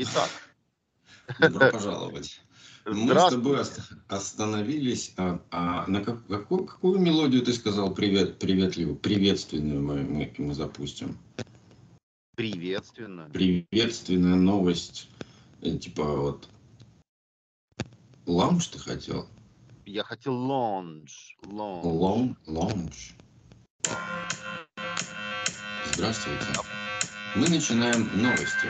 Итак. Добро пожаловать. Мы с тобой остановились. А, а на как, какую, какую мелодию ты сказал привет, приветливую, приветственную мы, мы, мы запустим? Приветственную. Приветственная новость. Э, типа вот лаунж ты хотел? Я хотел лаунж. Лаунж. Лаунж. Здравствуйте. Мы начинаем новости.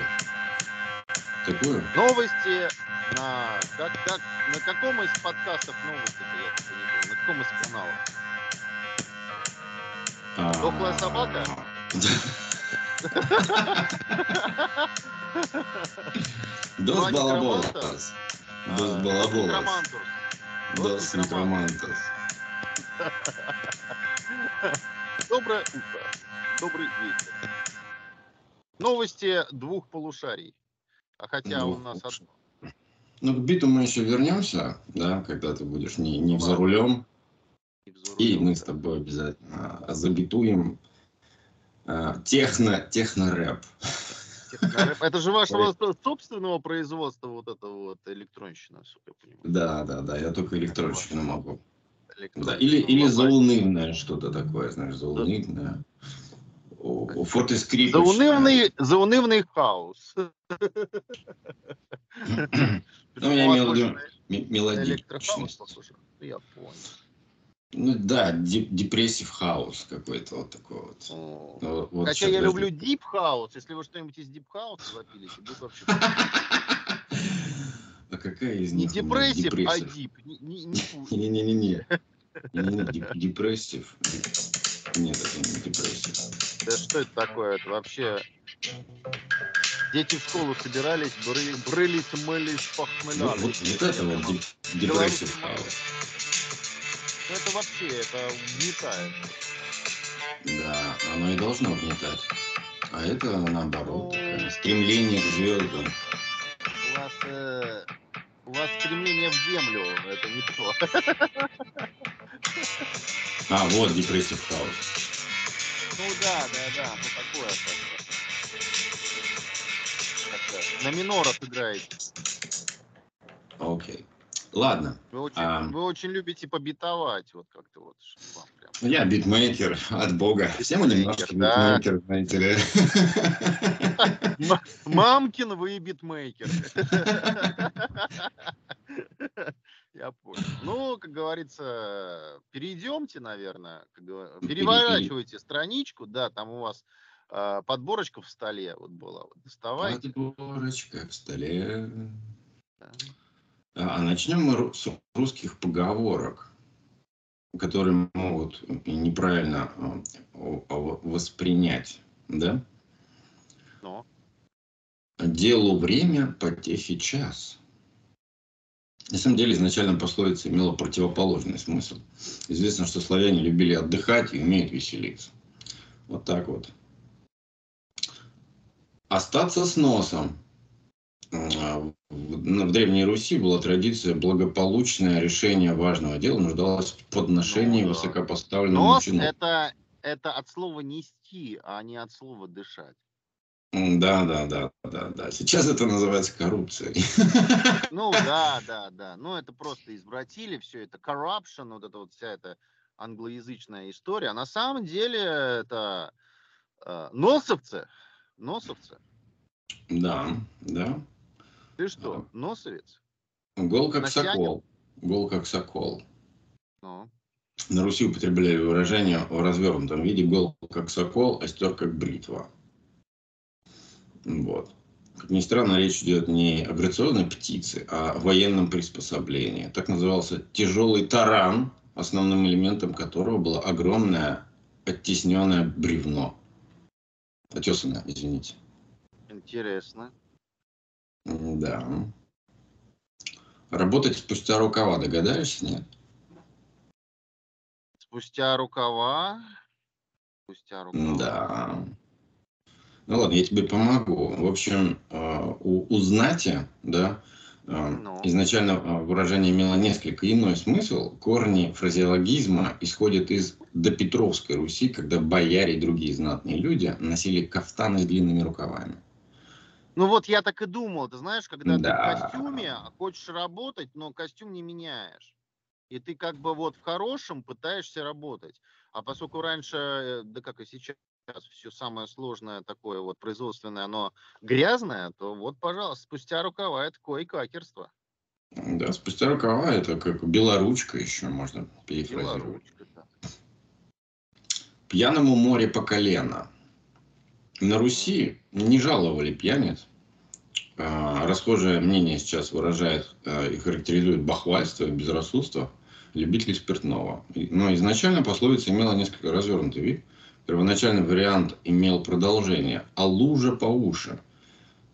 Какую? Новости на, как, как, на каком из подкастов новости я не помню, на каком из каналов? А... Дохлая собака? Дос балаболас. Дос балаболас. Дос некромантус. Доброе утро. Добрый вечер. Новости двух полушарий. А хотя двух у нас одно. Ну, к биту мы еще вернемся, да, когда ты будешь не, не за рулем. И мы с тобой обязательно забитуем а, техно, техно-рэп. Это же вашего собственного производства вот это вот электронщина, я понимаю. Да, да, да, я только электронщину могу. Да, или, или заунывное что-то такое, знаешь, заунывное. Фортескрипт. Заунывный, заунывный house. Ну, я имел в виду мелодичность. Я понял. Ну да, depressive house какой-то вот такой вот. Ну, вот Хотя я люблю deep house. Если вы что-нибудь из deep house а запилите, будет вообще... А какая из них? Не depressive, а deep. Не-не-не-не. Depressive. Нет, это не depressive. Да что это такое? Это вообще... Дети в школу собирались, бры, брылись, мылись, похмелялись. Вот, вот, это вот depressive house. Ну, это вообще, это угнетает. Да, оно и должно угнетать. А это наоборот, ну, стремление к звездам. У вас, э, у вас стремление в землю, это не то. А, вот depressive house. Ну да, да, да, ну такое как На минорах играете. Окей. Ладно. Вы очень, а... вы очень любите побитовать, вот как-то вот. Прям... Я битмейкер от бога. Все мы немножко да. битмейкер, знаете ли. Мамкин вы битмейкер. Я понял. Ну, как говорится, перейдемте, наверное. Как говор... Переворачивайте страничку, да, там у вас э, подборочка в столе вот была. Вот доставайте. Подборочка в столе. Да. А, а начнем мы с русских поговорок, которые могут неправильно воспринять, да? Но. Делу время, потехе час. На самом деле, изначально пословица имела противоположный смысл. Известно, что славяне любили отдыхать и умеют веселиться. Вот так вот. Остаться с носом. А, в Древней Руси была традиция благополучное решение важного дела нуждалось в подношении ну, высокопоставленному Нос это, это от слова нести, а не от слова дышать. Да, да, да, да, да. Сейчас это называется коррупцией. Ну да, да, да. Ну это просто извратили все это. Corruption, вот эта вот вся эта англоязычная история. А на самом деле это э, носовцы. Носовцы. Да, да. Ты что, носовец? Гол как Носянин? сокол. Гол как сокол. Ну. На Руси употребляли выражение в развернутом виде гол как сокол, остер как бритва. Вот. Как ни странно, речь идет не о грационной птице, а о военном приспособлении. Так назывался тяжелый таран, основным элементом которого было огромное оттесненное бревно. Отесанное, извините. Интересно. Да. Работать спустя рукава, догадаешься, нет? Спустя рукава? Спустя рукава. Да. Ну ладно, я тебе помогу. В общем, э, у, у знати, да, э, ну. изначально э, выражение имело несколько иной смысл. Корни фразеологизма исходят из допетровской Руси, когда бояре и другие знатные люди носили кафтаны с длинными рукавами. Ну вот я так и думал, ты знаешь, когда ты в Да. костюме а хочешь работать, но костюм не меняешь. И ты как бы вот в хорошем пытаешься работать. А поскольку раньше, да как и сейчас, все самое сложное такое вот производственное, оно грязное, то вот, пожалуйста, спустя рукава это кое-какерство. Да, спустя рукава это как белоручка еще можно перефразировать. Белоручка, да. Пьяному море по колено. На Руси не жаловали пьяниц. А, Расхожее мнение сейчас выражает а, и характеризует бахвальство и безрассудство любителей спиртного. Но изначально пословица имела несколько развернутый вид. Первоначальный вариант имел продолжение «а лужа по уши».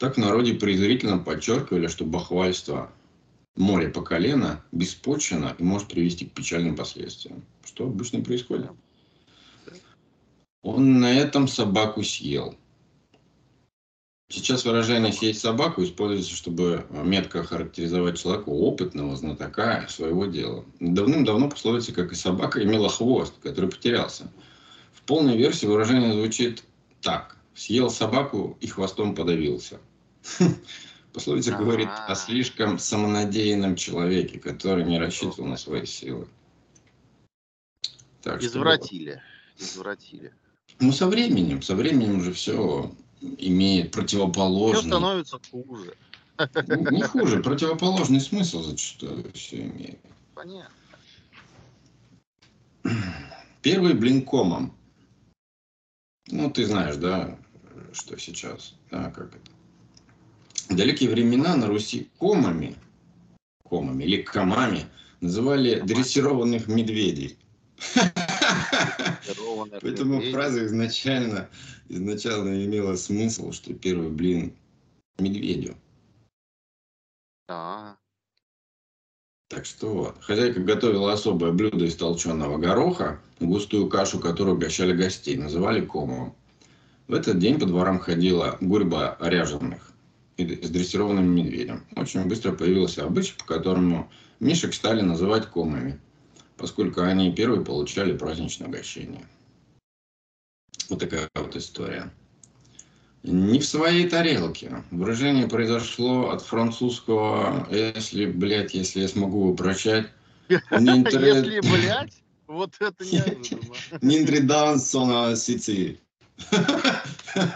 Так в народе презрительно подчеркивали, что бахвальство море по колено беспочвенно и может привести к печальным последствиям. Что обычно происходит. Он на этом собаку съел. Сейчас выражение «съесть собаку» используется, чтобы метко характеризовать человека опытного, знатока своего дела. Давным-давно пословица, как и собака, имела хвост, который потерялся. Полной версии выражение звучит так. Съел собаку и хвостом подавился. Пословица говорит о слишком самонадеянном человеке, который не рассчитывал на свои силы. Так что вот. Извратили. Извратили. Ну, со временем, со временем же все имеет Все противоположный, становится хуже. не хуже, противоположный смысл зачастую все имеет. Понятно. Первый блин комом. Ну, ты знаешь, да, что сейчас, да, как это. В далекие времена на Руси комами, комами или комами называли дрессированных медведей. Поэтому фраза изначально, изначально имела смысл, что первый блин медведю. Да. Так что вот. Хозяйка готовила особое блюдо из толченого гороха, густую кашу, которую угощали гостей, называли комом. В этот день по дворам ходила гурьба ряженых с дрессированным медведем. Очень быстро появился обычай, по которому мишек стали называть комами, поскольку они первые получали праздничное угощение. Вот такая вот история. Не в своей тарелке. Выражение произошло от французского «если, блядь, если я смогу его прощать». Нинтре- Если, блядь, вот это неожиданно. Нинтре дан сона сици. Окей,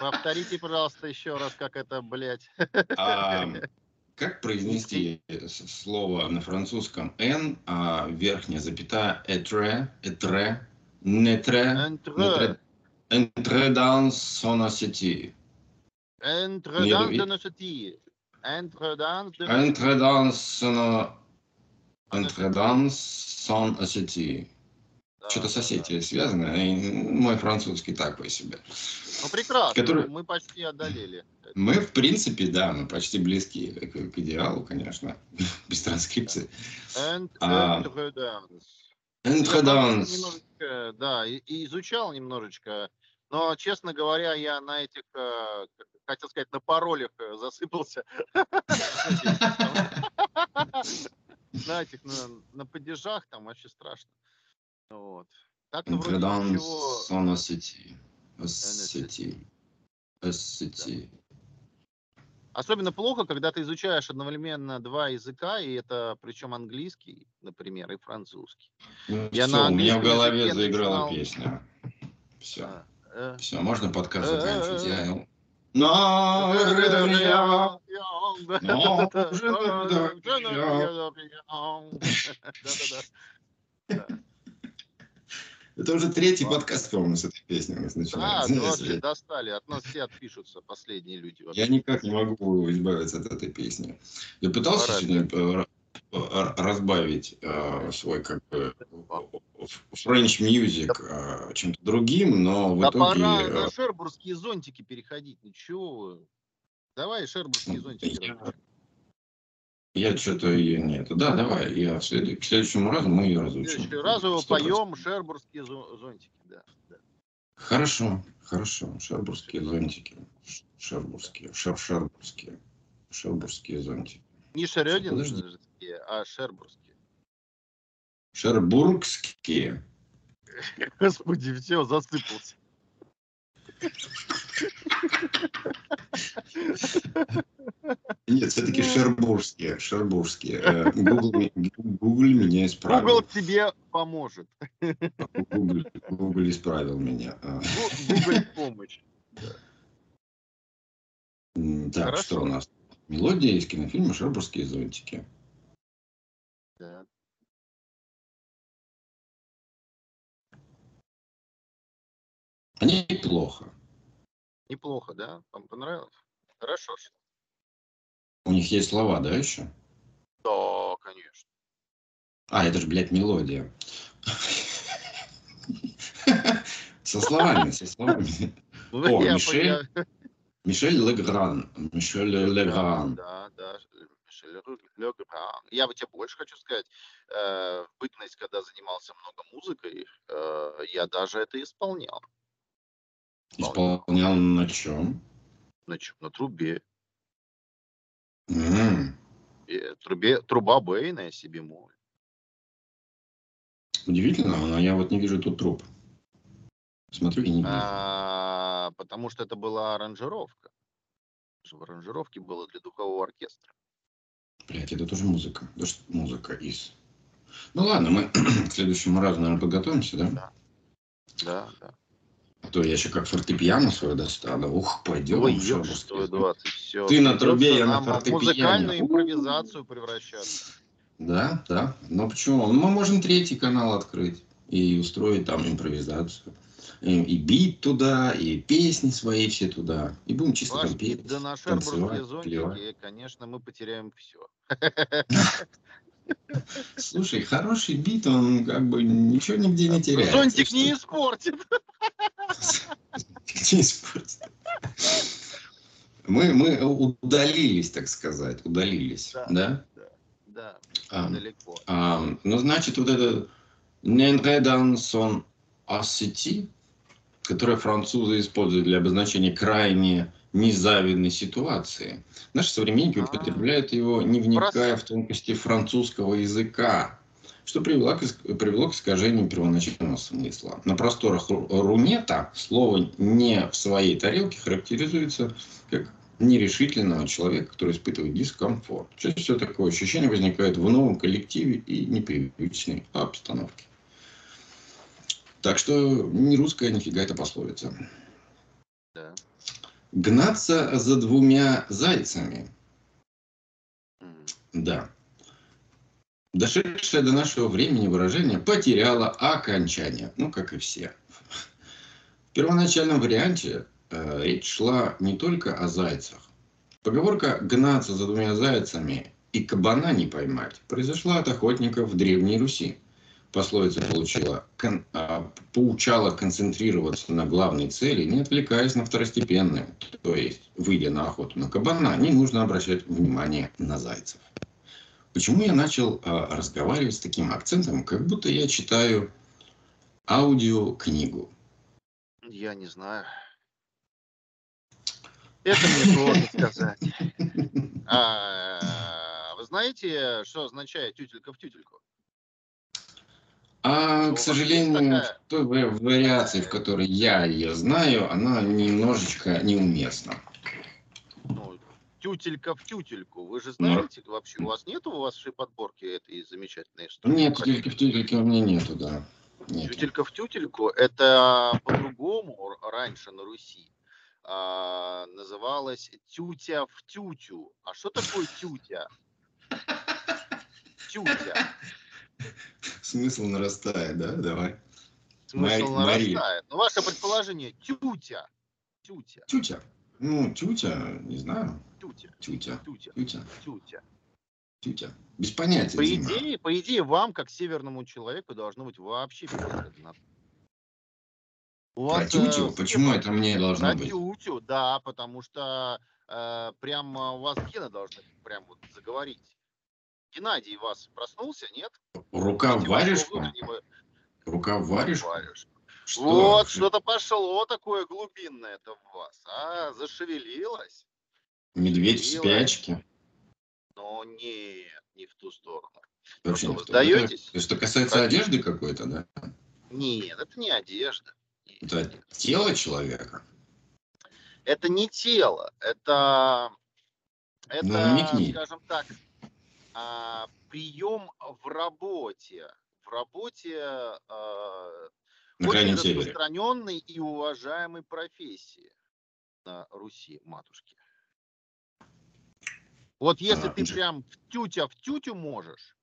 Повторите, пожалуйста, еще раз, как это, блядь. А, Как произнести слово на французском «н», а верхняя запятая «этре», «этре», «нетре», Entre, «entrer dans son assiette». entre Не dans dans de «Entrer dans son... «Entrer dans son assiette». Да, Что-то с Осетией связано, и мой французский такой себе. да. Ну, прекрасно. Который- Мы почти одолели. Мы, в принципе, да, мы почти близки к, к идеалу, конечно, без транскрипции. А, dans. «Entrer Я dans...» французский немножечко, да, и, и изучал немножечко, но, честно говоря, я на этих, э, хотел сказать, на паролях э, засыпался. На этих, на, падежах там вообще страшно. Вот. Так-то вроде «Entrer dans ничего. son assiette». Assiette. Особенно плохо, когда ты изучаешь одновременно два языка, и это причем английский, например, и французский. Ну, Я всё, на у меня в голове заиграла начинал- песня. Все, А, э, все, можно подкаст Э, заканчивать. э, Я... Но, Да-да-да. Но. Это уже третий подкаст, по-моему, с этой песней у нас Да, начинается. ну Ну, вообще достали. От нас все отпишутся, последние люди. Я вообще. никак не могу избавиться от этой песни. Я пытался Пора, сегодня э, р- разбавить э, свой как бы French music э, чем-то другим, но в Да итоге... пора э, на шербургские зонтики переходить. Ну чего вы? Давай шербургские зонтики. Я-. Я что-то ее нет. Да, давай, я в след- к следующему разу мы ее В разучим. следующий раз его Сто процентов. поем шербургские зо- зонтики. Да, да. Хорошо, хорошо. Шербургские зонтики. Шербургские, шер шербургские. Шербургские зонтики. Не шерёдинские, а шербургские. Шербургские. Господи, все, засыпался. Нет, все-таки шербургские, шербургские. Э, Google, Google меня исправил. Google тебе поможет. Google, Google исправил меня. А. Google помощь. Так, Хорошо. что у нас? Мелодия из кинофильма «Шербургские зонтики». Да. Неплохо. Неплохо, да? Вам понравилось? Хорошо. У них есть слова, да, еще? Да, конечно. А, это же, блядь, мелодия. Со словами, со словами. Ну, О, Мишель, Мишель Легран. Мишель Легран. Да, да, Мишель Легран. Я бы тебе больше хочу сказать. Э, в бытность, когда занимался много музыкой, э, я даже это исполнял. Исполнял на чем? На чем? На трубе. Mm. И трубе, труба Бэйна себе мой. Удивительно, но я вот не вижу тут труб. Смотрю и не вижу. А, потому что это была аранжировка. В аранжировке было для духового оркестра. Блять, это тоже музыка. Тоже музыка из. Ну ладно, мы к следующему разу, наверное, подготовимся, да? Да. Да, да. А то я еще как фортепиано свое достану. Ух, пойдем. Ой, ешь твою 20, все. Ты на трубе, я на фортепиано. музыкальную импровизацию превращаться. Да, да. Но почему? Ну, мы можем третий канал открыть и устроить там импровизацию. И, и бит туда, и песни свои все туда. И будем чисто Ваш там петь, да на танцевать, зонтики, конечно, мы потеряем все. Слушай, хороший бит, он как бы ничего нигде не теряет. Зонтик не испортит. Не испортит. Мы, мы удалились, так сказать, удалились, да? Да, да, да а, далеко. А, ну, значит, вот это Ненредан сон асети, которое французы используют для обозначения крайне незавидной ситуации. Наши современники употребляют его, не вникая в тонкости французского языка, что привело к, привело к искажению первоначального смысла. На просторах рунета слово «не в своей тарелке» характеризуется как нерешительного человека, который испытывает дискомфорт. Чаще всего такое ощущение возникает в новом коллективе и непривычной обстановке. Так что не русская нифига это пословица. Да. Гнаться за двумя зайцами. Да. Дошедшее до нашего времени выражение потеряло окончание. Ну, как и все. В первоначальном варианте э, речь шла не только о зайцах. Поговорка «гнаться за двумя зайцами» и «кабана не поймать» произошла от охотников в Древней Руси пословица получила, кон, а, поучала концентрироваться на главной цели, не отвлекаясь на второстепенные. То есть, выйдя на охоту на кабана, не нужно обращать внимание на зайцев. Почему я начал а, разговаривать с таким акцентом, как будто я читаю аудиокнигу? Я не знаю. Это мне сложно сказать. А, вы знаете, что означает тютелька в тютельку? А, к сожалению, в той вариации, в которой я ее знаю, она немножечко неуместна. Ну, тютелька в тютельку. Вы же ну. знаете, ну, вообще у вас нету у вашей подборки этой замечательной истории? Нет, тютельки в тютельке у меня нету, да. Нету. Тютелька в тютельку, это по-другому раньше на Руси а, называлось тютя в тютю. А что такое тютя? Тютя. Смысл нарастает, да? Давай. Смысл Мари... нарастает. Мария. Ну, ваше предположение, тютя. Тютя. Тютя. Ну, тютя, не знаю. Тютя. Тютя. Тютя. Тютя. Тютя. Тютя. Без понятия. По идее, по идее, вам, как северному человеку, должно быть вообще у вас, Про тютю? Э, Почему это мне должно про быть? тютю, да, потому что э, прям у вас гены должны прям вот заговорить. Геннадий вас проснулся, нет? Рука в варежку? Рука в варежку? Что? Вот, что-то пошло такое глубинное это в вас, а? Зашевелилось? Медведь в спячке? Но нет, не в ту сторону. Вообще ну, что, вы сдаетесь? Это, что касается Про... одежды какой-то, да? Нет, это не одежда. Это тело человека? Это не тело, это, Ну, это намекни. скажем так, а, прием в работе. В работе а, На очень севере. распространенной и уважаемой профессии на Руси, матушки. Вот если А, ты Дж- прям в тютя в тютю можешь,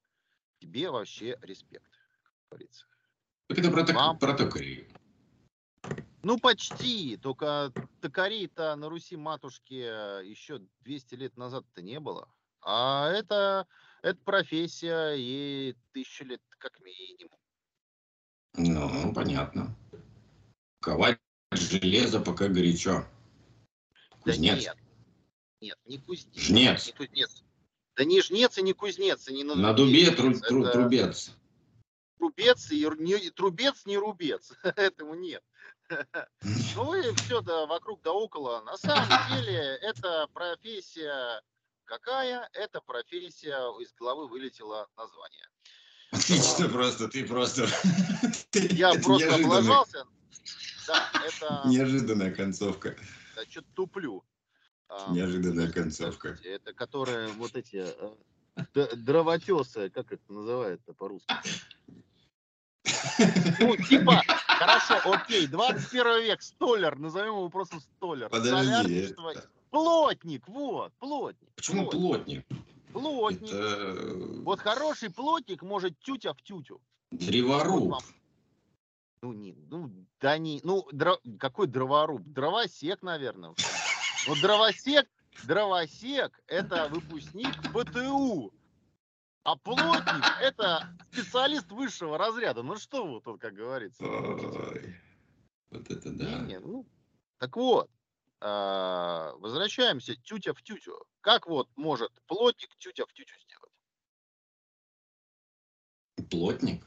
тебе вообще респект, как говорится. Так это про, Вам- про токарей. Ну, почти. Только токарей-то на Руси матушки еще 200 лет назад-то не было. А это, это профессия и тысячу лет как минимум. Ну, понятно. Ковать железо пока горячо. Да Кузнец. нет. Нет, не кузнец. Жнец. Не кузнец. Да не жнец и не кузнец. И не на, На дубе тру- тру- Это трубец. трубец и, не, трубец не рубец. Этому нет. Ну и все да вокруг да около. На самом деле это профессия какая? Это профессия, из головы вылетело название. Отлично просто, ты просто... Я просто облажался. Да, это... Неожиданная концовка. Да, что-то туплю. А, Неожиданная концовка. Это которые вот эти э, дровотесы, как это называют по-русски? Ну, типа, хорошо, окей, 21 век, столер, назовем его просто столер. Подожди. Плотник, вот, плотник. Почему плотник? плотник? Это Вот хороший плотник может тютя в тютю. древоруб. Вот. Ну, не, ну, да не, ну, дро- какой дроворуб? Дровосек, наверное. Ну, дровосек, дровосек – это выпускник ПТУ. А плотник – это специалист высшего разряда. Ну, что вы тут, как говорится. Ой, Вот это да. Не-не, ну, так вот, возвращаемся тютя в тютю. Как вот может плотник тютя в тютю сделать? Плотник?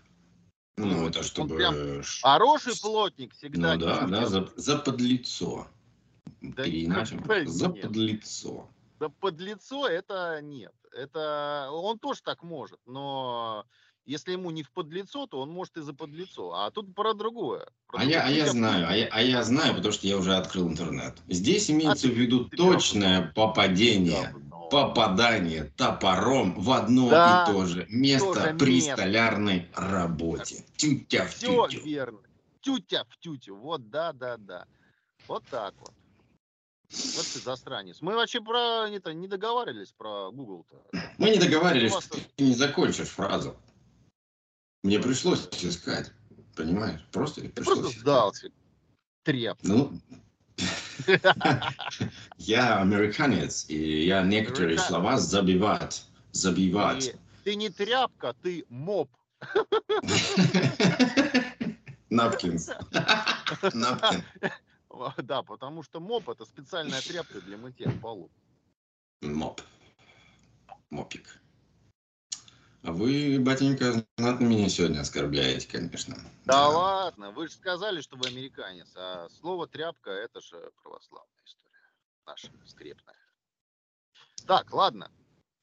Ну, Ну, это чтобы... прям Хороший плотник всегда Ну да, тютя да, за, за подлицо. Да Переиначим. никакой За нет. подлицо. Да под лицо это нет. Это он тоже так может, но если ему не в подлицо, то он может и за подлицо. А тут про другое. Про А я, а другое. я Тютя в знаю, а я, а я знаю, потому что я уже открыл интернет. Здесь имеется А в виду точное попадение, говно. попадание топором в одно Да, и то же место при место. столярной работе. Тютя в Все тютю. верно. Тютя в тютю. Вот да, да, да. Вот так вот. Вот ты засранец. Мы вообще про это не договаривались про Google-то. Мы не договаривались, что ты не закончишь фразу. Мне пришлось искать. Понимаешь? Просто пришлось просто сдался. Треп. Ну, я американец, и я некоторые слова забивать. Забивать. Ты, не тряпка, ты моп. Напкинс. Напкин. Да, потому что моп это специальная тряпка для мытья полу. Моп. Мопик. А вы, батенька, знатно меня сегодня оскорбляете, конечно. Да ладно, вы же сказали, что вы американец, а слово тряпка это же православная история. Наша скрепная. Так, ладно.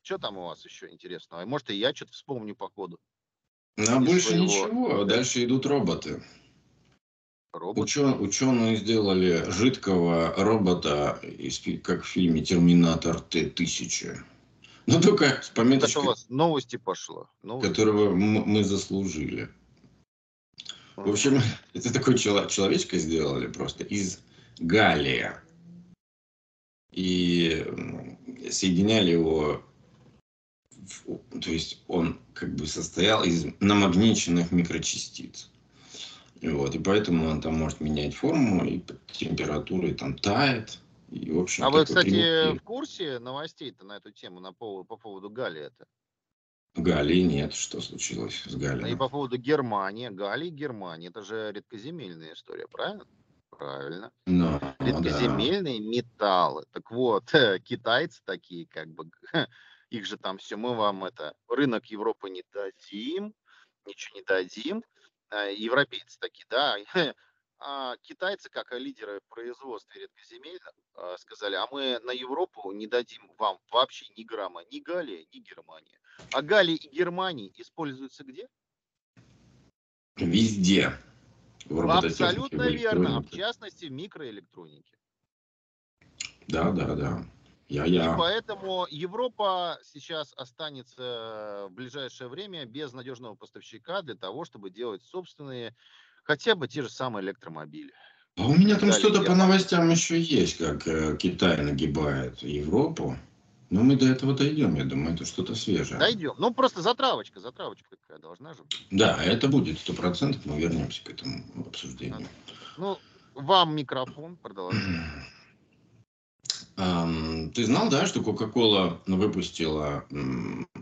Что там у вас еще интересного? Может, и я что-то вспомню по ходу. Ну, а больше своего- ничего. Дальше идут роботы. Робот. Учен- ученые сделали жидкого робота, как в фильме «Терминатор Т-1000». Ну, только с Это у пометочкой, вас новости пошло. Новости. которого мы заслужили. В общем, это такой чело- человечка сделали просто из галлия. И соединяли его, в- то есть он как бы состоял из намагниченных микрочастиц. И вот, и поэтому он там может менять форму, и под температурой там тает. И, в общем, А вы, кстати, в курсе новостей-то на эту тему, на поводу, по поводу Галии это? Галлии нет, что случилось с И Галлием. по поводу Германии. Галии, Германии. Это же редкоземельная история, правильно? Правильно. Ну, ну да. редкоземельные металлы. Так вот, китайцы такие, как бы, их же там все, мы вам это, рынок Европы не дадим, ничего не дадим. А, Европейцы такие, да. А китайцы, как лидеры в производстве редкоземельных, а, сказали, а мы на Европу не дадим вам вообще ни грамма, ни Галия, ни Германия. А Галия и Германия используются где? Везде. В Абсолютно верно. А в частности, в микроэлектронике. Да, да, да. Я, И я. поэтому Европа сейчас останется в ближайшее время без надежного поставщика для того, чтобы делать собственные, хотя бы те же самые электромобили. А у меня там что-то по новостям еще есть, как э, Китай нагибает Европу. Но мы до этого дойдем, я думаю, это что-то свежее. Дойдем. Ну, просто затравочка, затравочка такая должна же быть. Да, это будет сто процентов, мы вернемся к этому обсуждению. Ну, вам микрофон, продолжайте. Ты знал, да, что Coca-Cola выпустила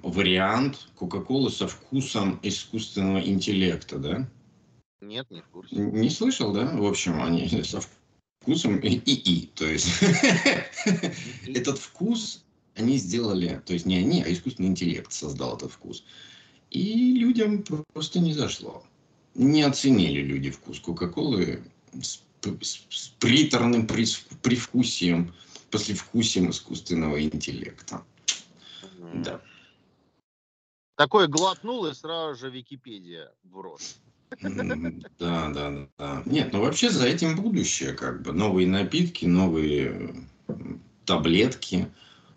вариант Coca-Cola со вкусом искусственного интеллекта, да? Нет, не в курсе. Не слышал, да? В общем, они со вкусом ИИ, то есть этот вкус они сделали, то есть не они, а искусственный интеллект создал этот вкус. И людям просто не зашло. Не оценили люди вкус Кока-Колы с, с- с приторным привкусием, послевкусием искусственного интеллекта. М. Да. Такой глотнул, и сразу же Википедия в рот. Да, да, да. Нет, ну вообще за этим будущее, как бы. Новые напитки, новые таблетки,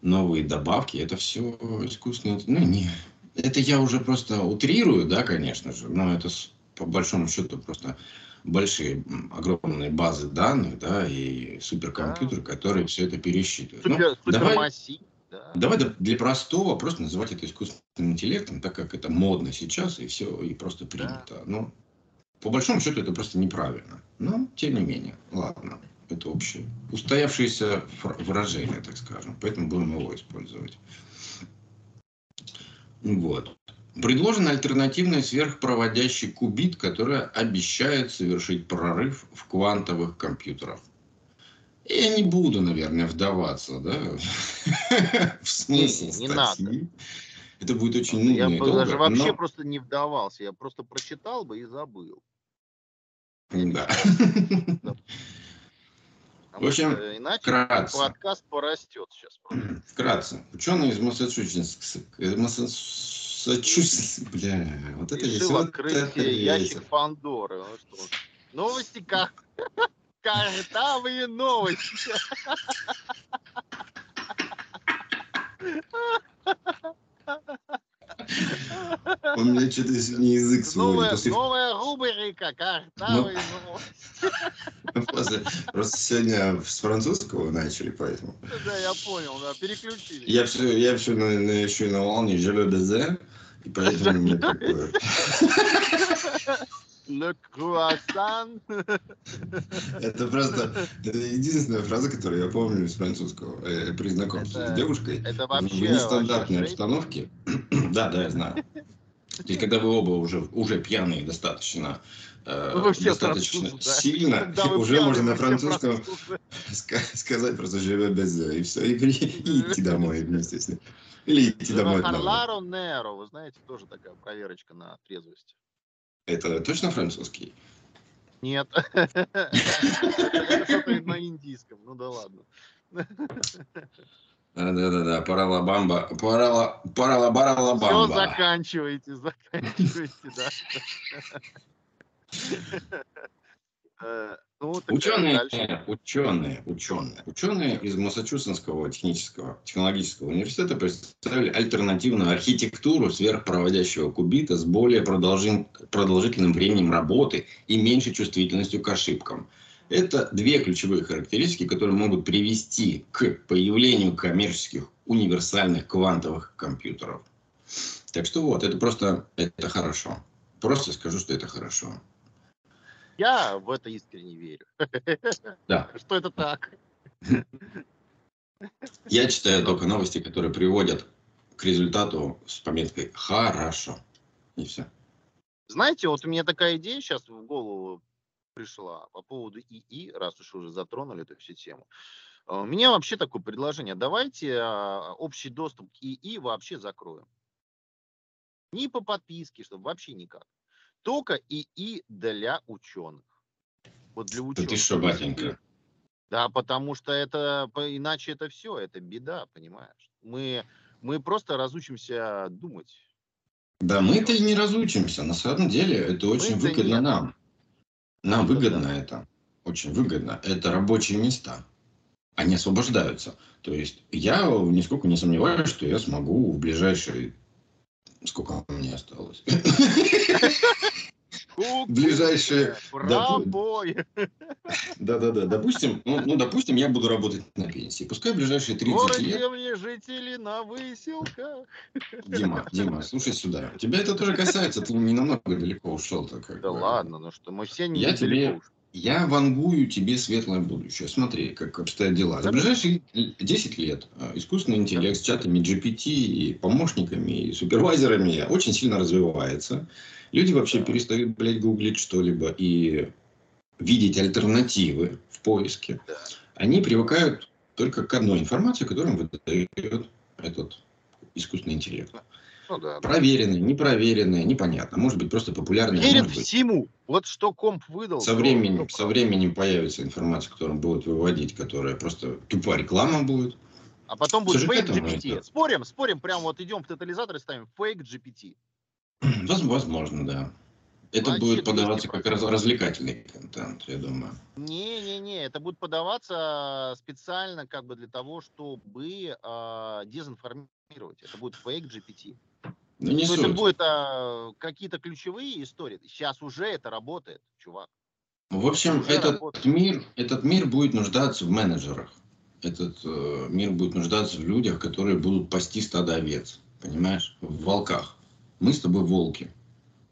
новые добавки. Это все искусственно. Ну, не. Это я уже просто утрирую, да, конечно же. Но это по большому счету просто большие, огромные базы данных, да, и суперкомпьютеры, которые все это пересчитывают. Ну, Супер, давай- супермассив, да. Давай да- для простого просто называть это искусственным интеллектом, так как это модно сейчас и все, и просто принято. Ну, по большому счету это просто неправильно. Но, тем не менее, ладно, это общее. Устоявшееся выражение, так скажем, поэтому будем его использовать. Вот. Предложен альтернативный сверхпроводящий кубит, который обещает совершить прорыв в квантовых компьютерах. Я не буду, наверное, вдаваться, да, в смысл Не, не статьи. Это будет очень Я нудно и бы долго, даже вообще но- просто не вдавался, я просто прочитал бы и забыл. Да. В общем, иначе вкратце. подкаст порастет сейчас. Вкратце. Ученые из Массачусетс... э, Массачусетс... Бля, вот это Решил весело. открыть ящик Пандоры. Ну что, новости как... Картавые новости. У меня что-то сегодня язык свой. Новая, рубрика новости. после- просто сегодня с французского начали, поэтому. Да, я понял, да, переключили. Я все, я все на, еще на волне Желе Дезе, и поэтому мне такое. Le croissant. Это просто это единственная фраза, которую я помню с французского э, при знакомстве Это- с девушкой. Это в вообще... нестандартной вообще обстановке. да, да, я знаю. Есть, когда вы оба уже, уже пьяные достаточно, э, Ну, вы все достаточно французы, да. сильно, вы уже пьяны, можно на французском сказать просто «живе без и все, и, при- и идти домой вместе с ним. Или идти домой. Харларо Неро, вы знаете, тоже такая проверочка на трезвость. Это точно французский? Нет. Это что-то на индийском. Ну да ладно. Да-да-да, паралабамба, парала, Все, заканчивайте, заканчивайте, да. Э, Ну, Ученые, дальше. ученые, ученые, ученые из Массачусетского технического, технологического университета представили альтернативную архитектуру сверхпроводящего кубита с более продолжим- продолжительным временем работы и меньшей чувствительностью к ошибкам. Это две ключевые характеристики, которые могут привести к появлению коммерческих универсальных квантовых компьютеров. Так что вот, это просто, это хорошо. Просто скажу, что это хорошо. Я в это искренне верю. Да. Что это так? Я читаю только новости, которые приводят к результату с пометкой «хорошо». И все. Знаете, вот у меня такая идея сейчас в голову пришла по поводу ИИ, раз уж уже затронули эту всю тему. А У меня вообще такое предложение. Давайте а, общий доступ к ИИ вообще закроем. Не по подписке, чтобы вообще никак. Только ИИ для ученых. Вот для Да ученых. ты что, батенька? Да, потому что это, иначе это все, это беда, понимаешь? Мы, мы просто разучимся думать. Да мы-то и не разучимся. На самом деле это очень Мы-то выгодно нет. нам. Нам Это выгодно да. это. Очень выгодно. Это рабочие места. они освобождаются. То есть я нисколько не сомневаюсь, что я смогу в ближайшие... Сколько меня осталось? ближайшие... Пробой. Да-да-да, допустим, ну, ну, допустим, я буду работать на пенсии. Пускай в ближайшие 30 Город лет... земли жители на выселках. Дима, Дима, слушай сюда. Тебя это тоже касается, ты не намного далеко ушел. -то, как да бы. ладно, ну что, мы все не я тебе, Я вангую тебе светлое будущее. Смотри, как обстоят дела. За ближайшие 10 лет а, искусственный интеллект с чатами GPT и помощниками, и супервайзерами очень сильно развивается. Люди вообще перестают, блядь, гуглить что-либо и видеть альтернативы в поиске. Они привыкают только к одной информации, которую выдает этот искусственный интеллект. Ну, да, проверенные, да. непроверенные, непонятно. Может быть, просто популярные. Верит всему. Вот что комп выдал. Со временем, со временем появится информация, которую будут выводить, которая просто тупая реклама будет. А потом будет фейк GPT. Это... Спорим, спорим, прям вот идем в тотализатор и ставим фейк GPT. Возможно, да. Это Значит, будет подаваться как раз развлекательный контент, я думаю. Не-не-не, это будет подаваться специально как бы для того, чтобы э, дезинформировать. Это будет фейк GPT. Ну, не То суть. это будет э, какие-то ключевые истории. Сейчас уже это работает, чувак. В общем, этот мир, этот мир будет нуждаться в менеджерах. Этот э, мир будет нуждаться в людях, которые будут пасти стадо овец. Понимаешь? В волках. Мы с тобой волки.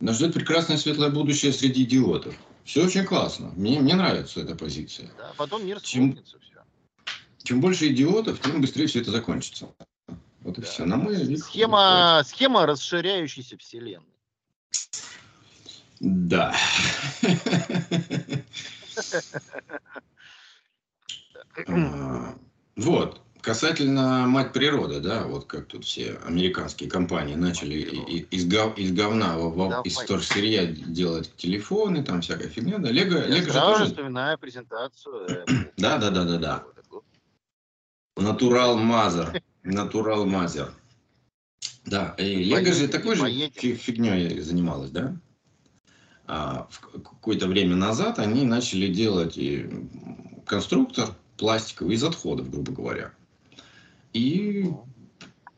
Нас ждет прекрасное светлое будущее среди идиотов. Все очень классно. Мне, мне нравится эта позиция. Да, потом мир чем, все. чем больше идиотов, тем быстрее все это закончится. Вот и да. все. На мой схема, схема расширяющейся вселенной. Да. А, вот. Касательно мать природа, да, вот как тут все американские компании начали из, гов, из говна, да, из сырья делать телефоны, там всякая фигня, да, Лего, Я Лего сразу же тоже... вспоминаю презентацию. Э, да, да, да, да, да. Натурал Мазер, Натурал Мазер. Да, и Лего же такой же фигней занималась, да? А, в какое-то время назад они начали делать конструктор пластиковый из отходов, грубо говоря. И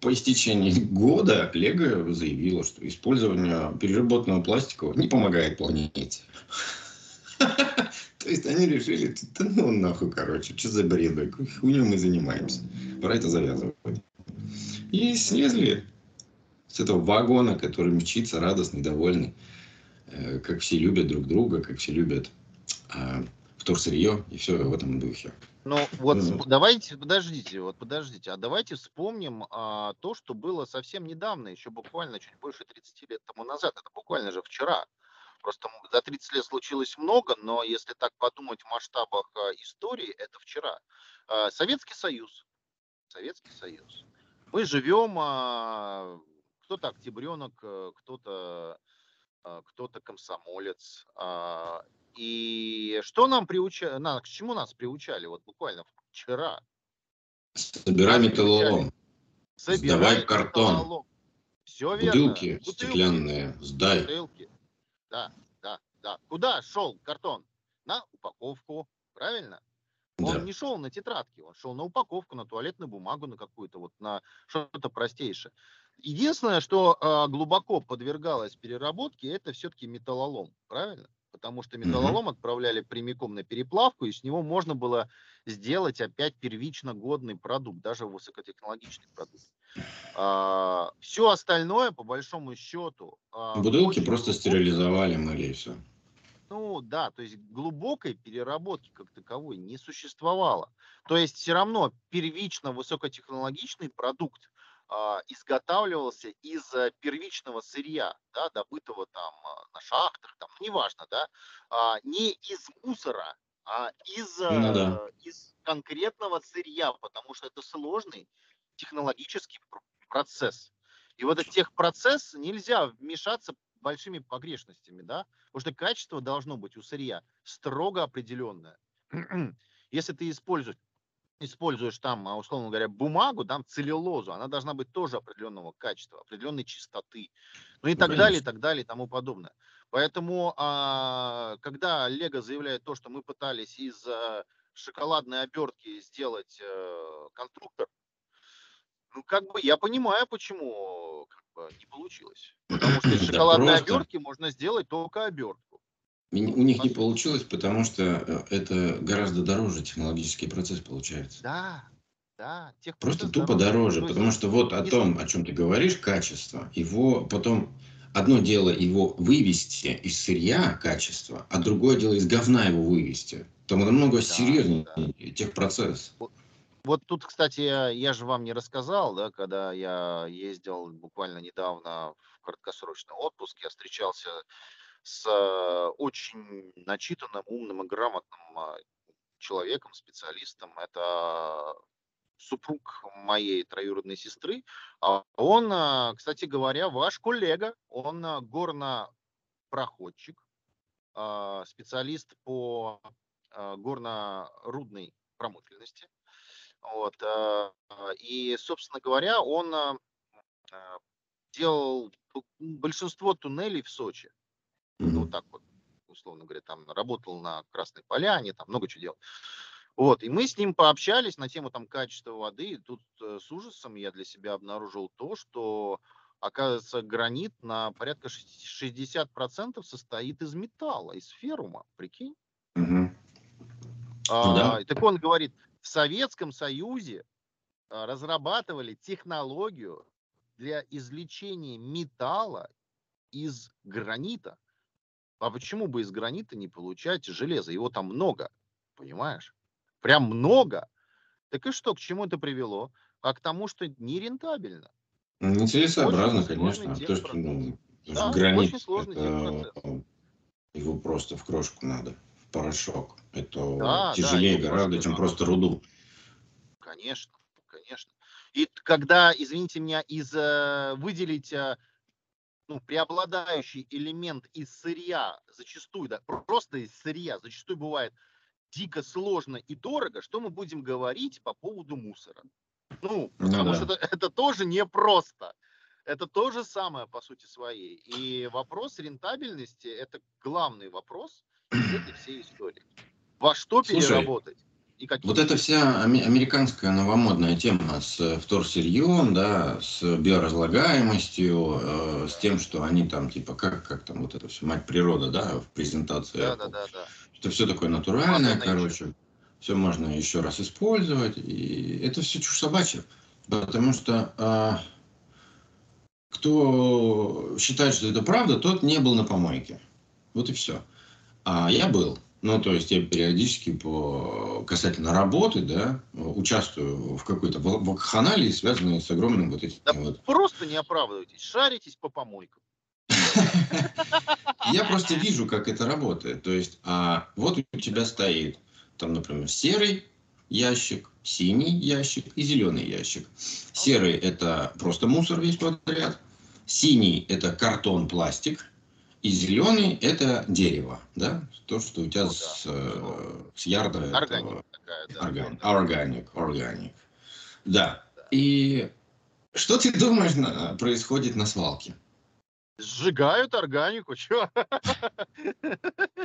по истечении года Лего заявила, что использование переработанного пластика не помогает планете. То есть они решили, да ну нахуй, короче, что за бред, хуйню мы занимаемся. Пора это завязывать. И слезли с этого вагона, который мчится радостный, довольный, э, как все любят друг друга, как все любят а, вторсырье и все в этом духе. Ну вот давайте, подождите, вот подождите, а давайте вспомним а, то, что было совсем недавно, еще буквально чуть больше 30 лет тому назад, это буквально же вчера. Просто за 30 лет случилось много, но если так подумать в масштабах а, истории, это вчера. А, Советский Союз. Советский Союз. Мы живем, а, кто-то октябренок, э, кто-то а, кто-то комсомолец. И что нам приучали, на, к чему нас приучали, вот буквально вчера? Собирай металлолом. Сдавай картон. Металлолом. Все Бутылки, верно. Бутылки стеклянные, сдай. Бутылки. Да, да, да. Куда шел картон? На упаковку, правильно? Он да. не шел на тетрадки, он шел на упаковку, на туалетную бумагу, на какую-то вот, на что-то простейшее. Единственное, что э, глубоко подвергалось переработке, это все-таки металлолом, правильно? Потому что металлолом mm-hmm. отправляли прямиком на переплавку, и с него можно было сделать опять первично годный продукт, даже высокотехнологичный продукт. А, все остальное, по большому счету... А, Бутылки просто стерилизовали, мыли и все. Ну да, то есть глубокой переработки как таковой не существовало. То есть все равно первично высокотехнологичный продукт изготавливался из э, первичного сырья, да, добытого там а, на шахтах, там, неважно, да, а, не из мусора, а из, ну, да. Э, из конкретного сырья, потому что это сложный технологический процесс. И в этот техпроцесс нельзя вмешаться большими погрешностями, да, потому что качество должно быть у сырья строго определенное. Если ты используешь используешь там, а, условно говоря, бумагу, там целлюлозу, она должна быть тоже определенного качества, определенной чистоты, ну и так Конечно. далее, и так далее, и тому подобное. Поэтому, а, когда Лего заявляет то, что мы пытались из шоколадной обертки сделать э, конструктор, ну, как бы я понимаю, почему как бы, не получилось. Потому что из шоколадной да обертки можно сделать только обертку. У них не получилось, потому что э, это гораздо дороже технологический процесс получается. Да, да. Просто тупо дороже, дороже потому что вот о том, о чем ты говоришь, качество, его потом одно дело его вывести из сырья качество, а другое дело из говна его вывести. Там намного да, серьезнее да. техпроцесс. Вот, вот тут, кстати, я, я же вам не рассказал, да, когда я ездил буквально недавно в краткосрочный отпуск, я встречался с э, очень начитанным, умным и грамотным а, человеком, специалистом. Это супруг моей троюродной сестры. А он, а, кстати говоря, ваш коллега, он а, горнопроходчик, специалист по горно-рудной промышленности. Вот. И, собственно говоря, он делал большинство туннелей в Сочи. Ну, так вот, условно говоря, там работал на Красной Поляне, там много чего делал. Вот, и мы с ним пообщались на тему там качества воды, и тут э, с ужасом я для себя обнаружил то, что, оказывается, гранит на порядка 60% состоит из металла, из ферума, прикинь? Угу. А, да. Так он говорит, в Советском Союзе а, разрабатывали технологию для извлечения металла из гранита. А почему бы из гранита не получать железо? Его там много, понимаешь? прям много. Так и что, к чему это привело? А к тому, что нерентабельно. Нецелесообразно, конечно. То, что ну, да, гранит, это, его просто в крошку надо, в порошок. Это да, тяжелее да, гораздо, чем надо. просто руду. Конечно, конечно. И когда, извините меня, из э, выделить э, ну, преобладающий элемент из сырья, зачастую, да, просто из сырья, зачастую бывает дико сложно и дорого, что мы будем говорить по поводу мусора? Ну, ну потому да. что это, это тоже непросто. Это то же самое по сути своей. И вопрос рентабельности – это главный вопрос из этой всей истории. Во что Слушай, переработать? И какие вот эта вся американская новомодная тема с вторсырьем, да, с биоразлагаемостью, э, с тем, что они там, типа, как, как там вот это все, мать природа, да, в презентации. Да, да, да, да. Это все такое натуральное, короче. Все можно еще раз использовать. И это все чушь собачья. Потому что а, кто считает, что это правда, тот не был на помойке. Вот и все. А я был. Ну, то есть я периодически по касательно работы, да, участвую в какой-то вакханалии, связанной с огромным вот этим да вот. Просто не оправдывайтесь, шаритесь по помойкам. Я просто вижу, как это работает. То есть, а вот у тебя стоит, там, например, серый ящик, синий ящик и зеленый ящик. Серый – это просто мусор весь подряд. Синий – это картон, пластик. И зеленый – это дерево, да? То, что у тебя ну, с, да. э, с ярда. Органик. Органик, органик, органик. Да. И что ты думаешь происходит на свалке? Сжигают органику, что?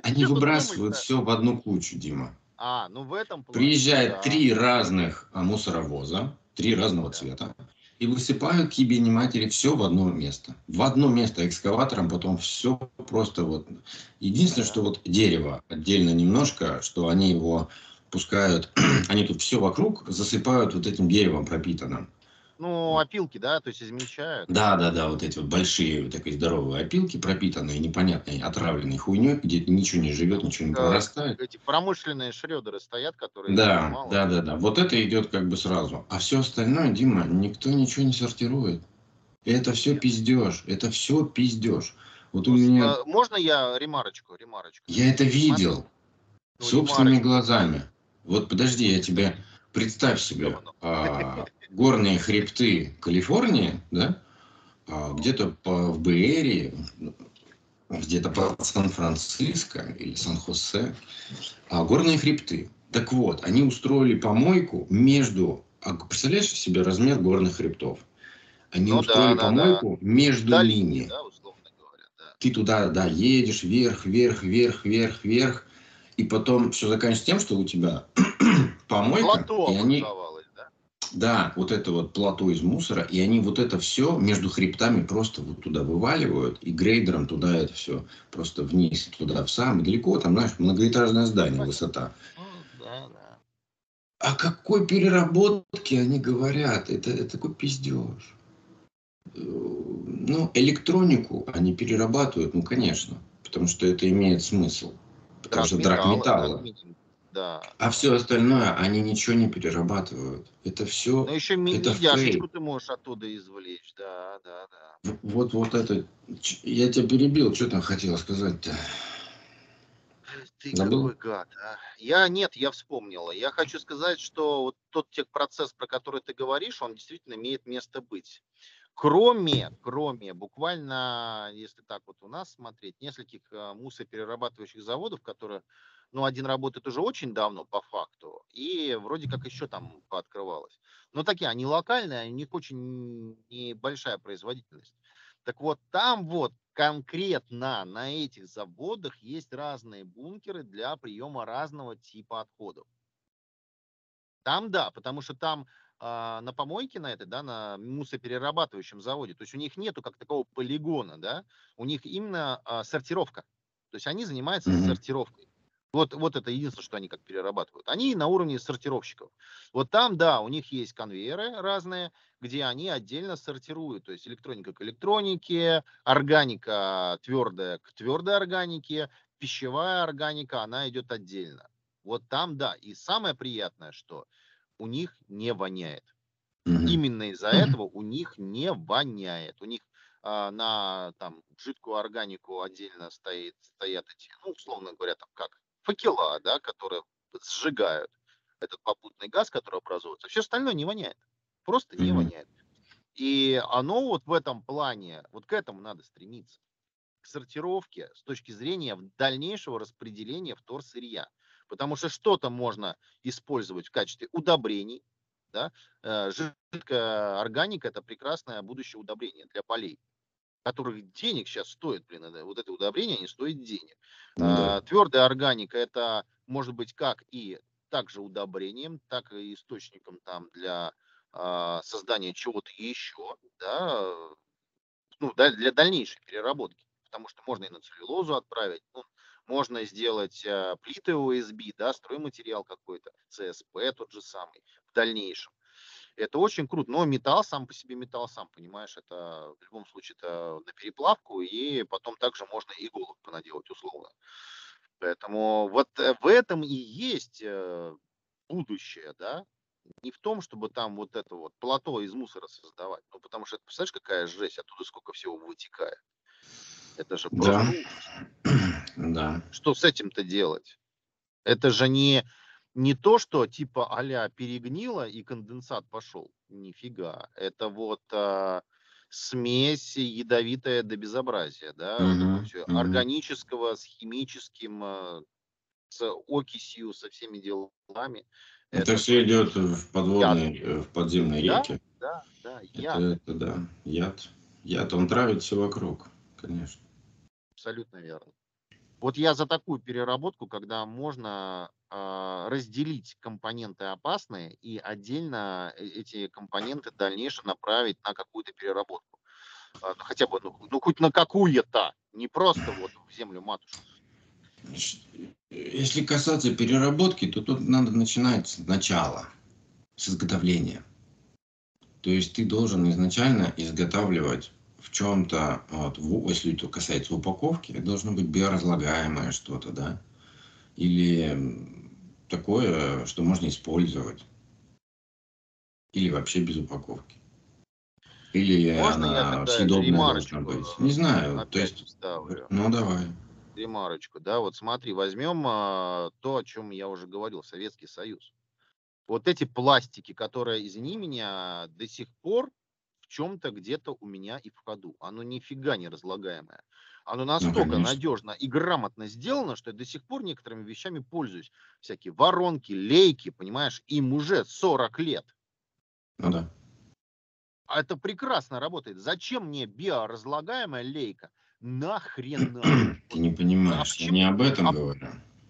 Они выбрасывают все в одну кучу, Дима. А, ну в этом плане. Приезжает да. три разных а, мусоровоза, три разного цвета, и высыпают кибени матери все в одно место. В одно место экскаватором, потом все просто вот. Единственное, что вот дерево отдельно немножко, что они его пускают, они тут все вокруг засыпают вот этим деревом пропитанным. Ну, опилки, да, то есть измельчают. Да, да, да, вот эти вот большие, вот такие здоровые опилки, пропитанные непонятной, отравленной хуйней, где ничего не живет, ничего не прорастает. Эти промышленные шредеры стоят, которые... Да, мало. да, да, да. Вот это идет как бы сразу. А все остальное, Дима, никто ничего не сортирует. Это все пиздеж, это все пиздеж. Вот у меня... А, можно я ремарочку, ремарочку? Я это видел ну, собственными ремарочку. глазами. Вот подожди, я тебе... Представь себе, а, горные хребты Калифорнии, да, а, где-то в Бэйрии, где-то под Сан-Франциско или Сан-Хосе, а, горные хребты. Так вот, они устроили помойку между... А представляешь себе размер горных хребтов? Они ну, устроили да, помойку да. между Долины, ними. Да, говоря, да. Ты туда, да, едешь вверх, вверх, вверх, вверх, вверх, И потом все заканчивается тем, что у тебя помойка, Плато и они... да? Да, вот это вот плато из мусора, и они вот это все между хребтами просто вот туда вываливают, и грейдером туда это все просто вниз, туда в самый далеко, там, знаешь, многоэтажное здание, высота. Ну, да, да. О какой переработке они говорят? Это, это такой пиздеж. Ну, электронику они перерабатывают, ну, конечно, потому что это имеет смысл. Потому что драг металла. драгметалл, Да. А все остальное они ничего не перерабатывают. Это все Но еще это медяшечку фейк. ты можешь оттуда извлечь, да, да, да. Вот, вот это. Я тебя перебил, что там хотела сказать-то? Ты Забыл? какой гад, а. Я, нет, я вспомнила. Я хочу сказать, что вот тот техпроцесс, про который ты говоришь, он действительно имеет место быть. Кроме, кроме, буквально, если так вот у нас смотреть, нескольких э, мусоперерабатывающих заводов, которые, ну, один работает уже очень давно по факту, и вроде как еще там пооткрывалось. Но такие, они локальные, у них очень небольшая производительность. Так вот, там вот конкретно на этих заводах есть разные бункеры для приема разного типа отходов. Там да, потому что там а, на помойке на этой, да, на мусоперерабатывающем заводе, то есть у них нету как такого полигона, да, у них именно а, сортировка. То есть они занимаются Мгм. сортировкой. Вот, вот это единственное, что они как перерабатывают. Они на уровне сортировщиков. Вот там, да, у них есть конвейеры разные, где они отдельно сортируют. То есть электроника к электронике, органика твердая к твердой органике, пищевая органика, она идет отдельно. Вот там, да. И самое приятное, что у них не воняет. Именно из-за этого у них не воняет. У них а, на там жидкую органику отдельно стоит, стоят эти, ну, условно говоря, там как факела, да, которые сжигают этот попутный газ, который образуется. Все остальное не воняет. Просто не Мгм. воняет. И оно вот в этом плане, вот к этому надо стремиться. К сортировке с точки зрения дальнейшего распределения вторсырья. Потому что что-то можно использовать в качестве удобрений. Да? Э, Жидкая органика – это прекрасное будущее удобрение для полей которых денег сейчас стоит, блин, это, вот это удобрение, они стоят денег. Ну да. А, твердая органика это может быть как и также удобрением, так и источником там для а, создания чего-то еще, да, ну, да, для дальнейшей переработки. Потому что можно и на целлюлозу отправить, ну, можно сделать а, плиты ОСБ, да, стройматериал какой-то, ЦСП тот же самый в дальнейшем. Это очень круто. Но металл сам по себе металл сам, понимаешь, это в любом случае это на переплавку, и потом также можно иголок понаделать условно. Поэтому вот э, в этом и есть э, будущее, да, не в том, чтобы там вот это вот плато из мусора создавать, ну потому что, представляешь, какая жесть, оттуда сколько всего вытекает. Это же просто Да. Да. Что с этим-то делать? Это же не, не то, что типа а перегнило и конденсат пошел. Нифига. Это вот а, смесь ядовитая до безобразия, да, это Мгм, всё, мгм. органического с химическим, а, с окисью, со всеми делами. Это все идет в яд. подводные, э, в подземные Да, реки. да, да, Это, яд, это да, яд. Яд, он травит все вокруг, конечно. абсолютно верно. Вот я за такую переработку, когда можно а, разделить компоненты опасные и отдельно э- эти компоненты в дальнейшем направить на какую-то переработку. А, ну, хотя бы, ну, ну, хоть на какую-то, не просто вот в землю матушку. Если касаться переработки, то тут надо начинать сначала, с изготовления. То есть ты должен изначально изготавливать в чем-то, вот, если это касается упаковки, должно быть биоразлагаемое что-то, да, или такое, что можно использовать, или вообще без упаковки. Или Можно она съедобная должна быть. э, Не знаю, то есть, вставлю? ну давай. ремарочку, да, вот смотри, возьмем а, то, о чем я уже говорил, Советский Союз. Вот эти пластики, которые, извини меня, до сих пор в чем-то где-то у меня и в ходу. Оно нифига не разлагаемое. Оно настолько конечно. надежно и грамотно сделано, что я до сих пор некоторыми вещами пользуюсь. Всякие воронки, лейки, понимаешь, им уже 40 лет. Ну да. А это прекрасно работает. Зачем мне биоразлагаемая лейка? Нахрена? Ты не понимаешь, я не об этом А- говорю.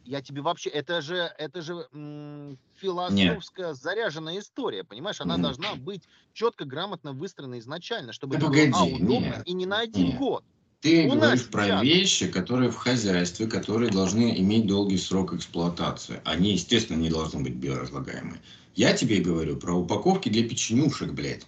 Я тебе вообще, это же, это же м, философская Нет. заряженная история, понимаешь? Она mm. должна быть четко, грамотно выстроена изначально, чтобы да это погоди, было а, удобно нет, и не на один нет. год. Ты У говоришь про сейчас... вещи, которые в хозяйстве, которые должны иметь долгий срок эксплуатации. Они, естественно, не должны быть биоразлагаемые. Я тебе говорю про упаковки для печенюшек, блядь.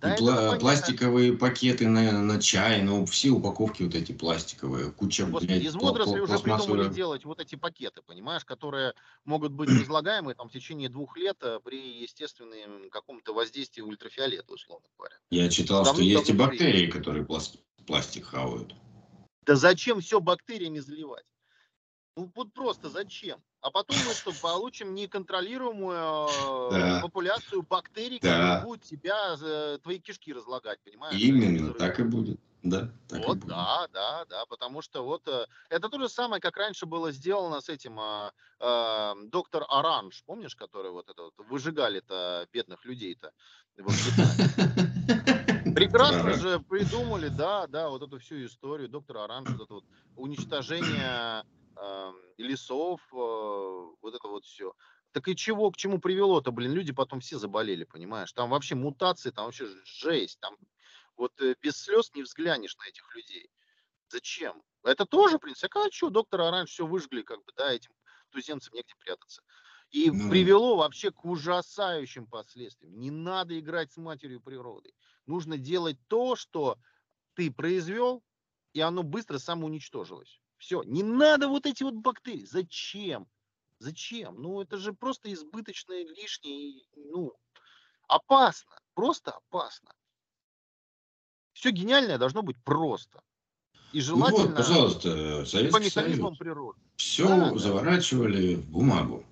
Да и пла- пластиковые пакеты на, на чай, ну все упаковки вот эти пластиковые, куча, Господи, блядь, из водорослей уже придумали делать вот эти пакеты, понимаешь, которые могут быть разлагаемые там в течение двух лет э, при естественном каком-то воздействии ультрафиолета, условно говоря. Я читал, там, что есть и бактерии, которые пластик, пластик хавают. Да зачем все бактериями заливать? Ну вот просто зачем? А потом мы что, получим неконтролируемую э, да. популяцию бактерий, да. которые будут тебя, э, твои кишки разлагать, понимаешь? Именно, так и будет. Да, так вот, да, да, да, потому что вот э, это то же самое, как раньше было сделано с этим э, э, доктор Оранж, помнишь, который вот это вот выжигали-то бедных людей-то. Прекрасно же придумали, да, да, вот эту всю историю доктора Оранж, вот это вот уничтожение лесов, э, вот это вот все. Так и чего, к чему привело-то, блин, люди потом все заболели, понимаешь? Там вообще мутации, там вообще жесть, там вот э, без слез не взглянешь на этих людей. Зачем? Это тоже, в принципе, а что, доктора раньше все выжгли, как бы, да, этим туземцам негде прятаться. И ну... привело вообще к ужасающим последствиям. Не надо играть с матерью природы. Нужно делать то, что ты произвел, и оно быстро самоуничтожилось. Все, не надо вот эти вот бактерии. Зачем? Зачем? Ну, это же просто избыточное, лишнее, ну, опасно, просто опасно. Все гениальное должно быть просто. И желательно... Ну вот, пожалуйста, Советский Союз. Природы. Все да, заворачивали да. в бумагу.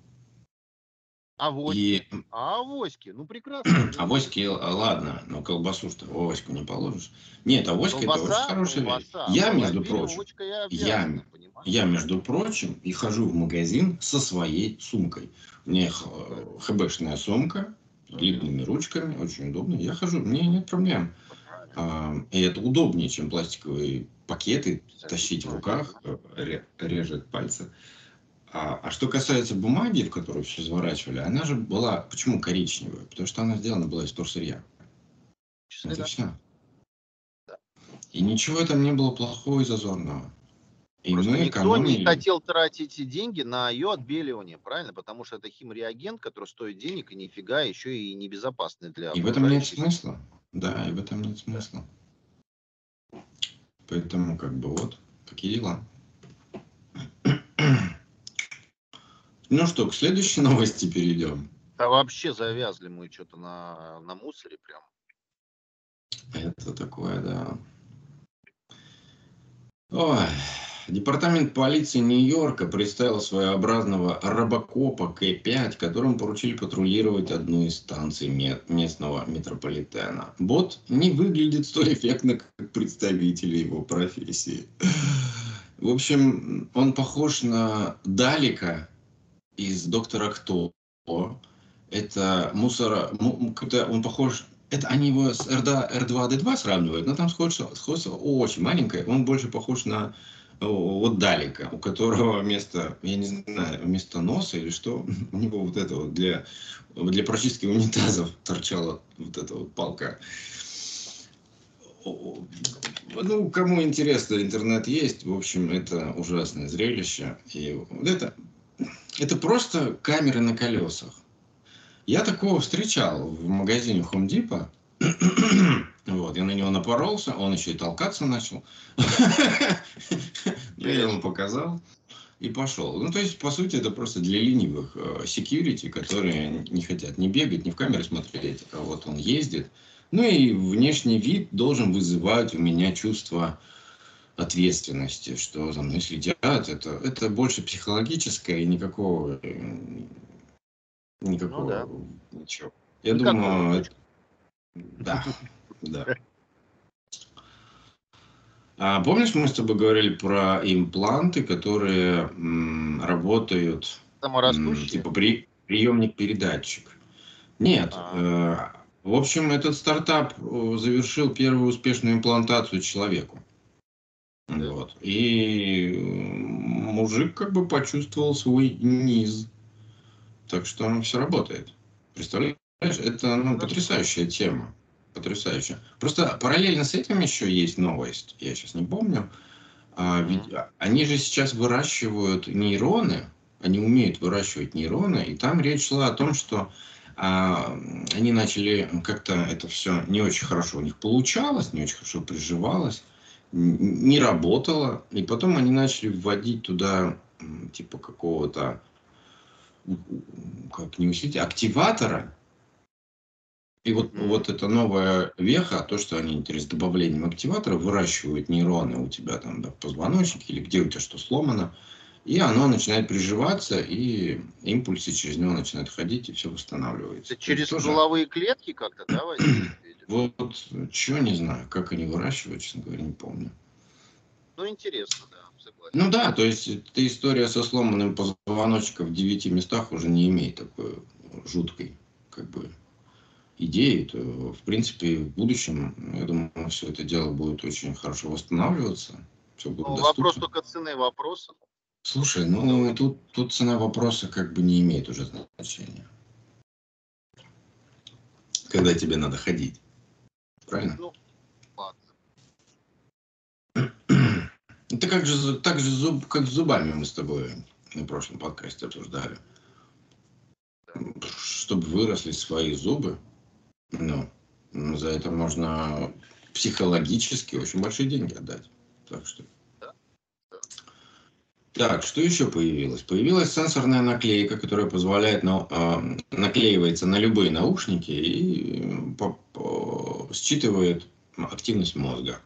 Авоськи. И... А авоськи, ну прекрасно. Авоськи, ладно, но колбасу что авоську не положишь. Нет, авоськи это очень хорошая вещь. Я, между прочим, я, я, между прочим, и хожу в магазин со своей сумкой. У меня хбшная сумка, с длинными ручками, очень удобно. Я хожу, мне нет проблем. А, и это удобнее, чем пластиковые пакеты тащить в руках, э, режет пальцы. А, а что касается бумаги, в которую все заворачивали, она же была, почему коричневая? Потому что она сделана была из торсырья. Это да. все. И ничего там не было плохого и зазорного. И Просто мы никто экономили... не хотел тратить деньги на ее отбеливание, правильно? Потому что это химреагент, который стоит денег и нифига еще и небезопасный для И в этом нет смысла. Да, и в этом нет смысла. Поэтому как бы вот такие дела. Ну что, к следующей новости перейдем. А вообще завязли мы что-то на, на мусоре прям. Это такое, да. Ой. Департамент полиции Нью-Йорка представил своеобразного робокопа К-5, которому поручили патрулировать одну из станций местного метрополитена. Бот не выглядит столь эффектно, как представители его профессии. В общем, он похож на Далика из «Доктора Кто». Это мусора... Он похож... Это они его с R2-D2 сравнивают, но там сходство, сходство очень маленькое. Он больше похож на вот Далика, у которого вместо, я не знаю, вместо носа или что, у него вот это вот для, для прочистки унитазов торчала вот эта вот палка. Ну, кому интересно, интернет есть. В общем, это ужасное зрелище. И вот это это просто камеры на колесах. Я такого встречал в магазине Home Depot. Вот, я на него напоролся, он еще и толкаться начал. Я ему показал и пошел. Ну, то есть, по сути, это просто для ленивых э, security, которые не хотят не бегать, не в камеры смотреть, а вот он ездит. Ну и внешний вид должен вызывать у меня чувство ответственности, что за мной следят. Это, это больше психологическое и никакого... Э, никакого... Ну, да. Ничего. Я ну, думаю... Это... Да, да. А помнишь, мы с тобой говорили про импланты, которые м, работают м, типа при, приемник-передатчик? Нет. А. Э, в общем, этот стартап э, завершил первую успешную имплантацию человеку. Вот. И мужик как бы почувствовал свой низ. Так что все работает. Представляешь, это ну, потрясающая тема. Потрясающая. Просто параллельно с этим еще есть новость. Я сейчас не помню. А, ведь они же сейчас выращивают нейроны. Они умеют выращивать нейроны. И там речь шла о том, что а, они начали как-то это все не очень хорошо у них получалось, не очень хорошо приживалось не работало. И потом они начали вводить туда типа какого-то, как не усилить, активатора. И вот, mm-hmm. вот эта новая веха, то, что они с добавлением активатора выращивают нейроны у тебя там да, в позвоночнике или где у тебя что сломано, и оно начинает приживаться, и импульсы через него начинают ходить, и все восстанавливается. Это через тоже... половые клетки как-то, да, Вот, что не знаю, как они выращивают, честно говоря, не помню. Ну, интересно, да, согласен. Ну да, то есть эта история со сломанным позвоночником в девяти местах уже не имеет такой жуткой, как бы, идеи, то, в принципе, в будущем, я думаю, все это дело будет очень хорошо восстанавливаться. Все будет ну, вопрос только цены вопроса. Слушай, ну тут, тут цена вопроса как бы не имеет уже значения. Когда тебе надо ходить. Правильно? Ну, ладно. Это как же, так же зуб, как с зубами мы с тобой на прошлом подкасте обсуждали. Чтобы выросли свои зубы, ну, за это можно психологически очень большие деньги отдать. Так что. Так, что еще появилось? Появилась сенсорная наклейка, которая позволяет на, э, наклеивается на любые наушники и по, по, считывает активность мозга.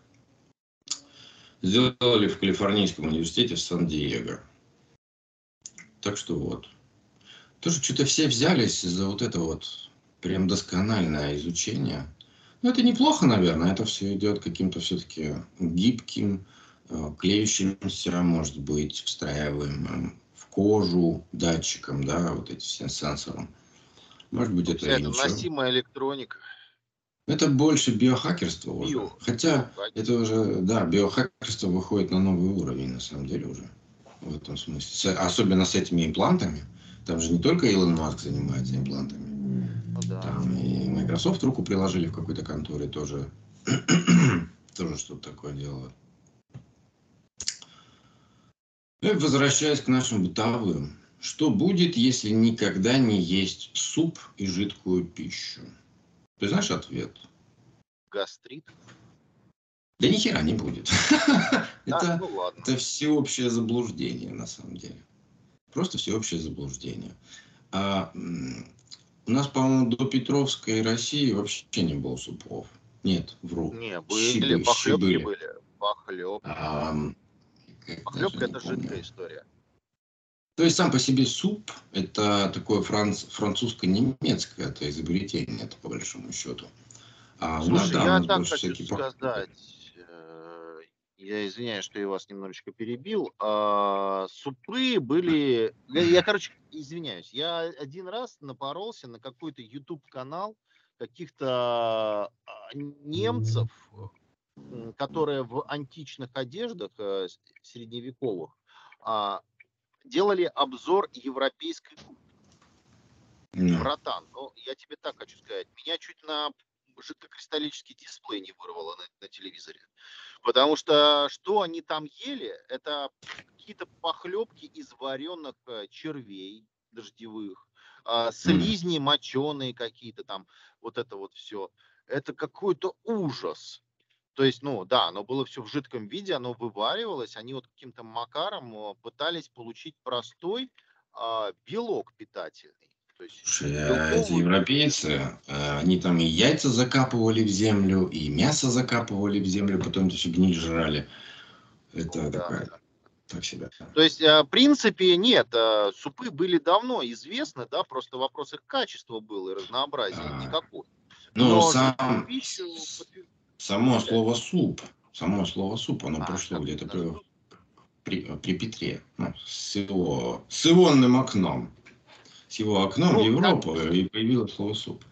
Сделали в Калифорнийском университете в Сан-Диего. Так что вот. Тоже что-то все взялись за вот это вот прям доскональное изучение. Ну, это неплохо, наверное. Это все идет каким-то все-таки гибким, э, клеющимся, может быть, встраиваемым в кожу датчиком, да, вот эти все сенсором. Может быть, это, это носимая электроника. Это больше биохакерство уже. Био. Хотя это уже, да, биохакерство выходит на новый уровень, на самом деле, уже. В этом смысле. Особенно с этими имплантами. Там же не только Илон Маск занимается имплантами. Ну, да. Там и Microsoft руку приложили в какой-то конторе тоже. тоже что-то такое делают. И возвращаясь к нашим бытовым. Что будет, если никогда не есть суп и жидкую пищу? Ты знаешь ответ? Гастрит. Да ни хера не будет. это, ну это всеобщее заблуждение, на самом деле. Просто всеобщее заблуждение. А, у нас, по-моему, до Петровской России вообще не было супов. Нет, вру. Не, были, щибы, похлебки щибы. были. Похлебки. А, Похлебка это жидкая история. То есть сам по себе суп – это такое франц, французско-немецкое это изобретение, это по большому счету. А Слушай, нас, да, я так хочу сказать, э, я извиняюсь, что я вас немножечко перебил. А, супы были... Я, я, короче, извиняюсь. Я один раз напоролся на какой-то YouTube-канал каких-то а, немцев, которые в античных одеждах э, средневековых а, делали обзор европейской кухни. Mm. Братан, ну я тебе так хочу сказать, меня чуть на жидкокристаллический дисплей не вырвало на, на телевизоре. Потому что что они там ели, это какие-то похлебки из вареных э, червей дождевых, а, слизни моченые какие-то там, вот это вот все. Это какой-то ужас. То есть, ну да, оно было все в жидком виде, оно вываривалось, они вот каким-то макаром э, пытались получить простой а, белок питательный. То есть, Слушай, а эти европейцы, э, они там и яйца закапывали в землю, и мясо закапывали в землю, потом это все гниль жрали. Это ну, такая... Да. Так себя. То есть, в принципе, нет, супы были давно известны, да, просто вопрос их качества был и разнообразия а, никакой. Ну, Но сам, пищу само слово суп, само слово суп, оно а, пришло где-то при, при, при Петре, ну, с, его, с ионным окном. С его окном ну, в Европу так, и появилось слово суп.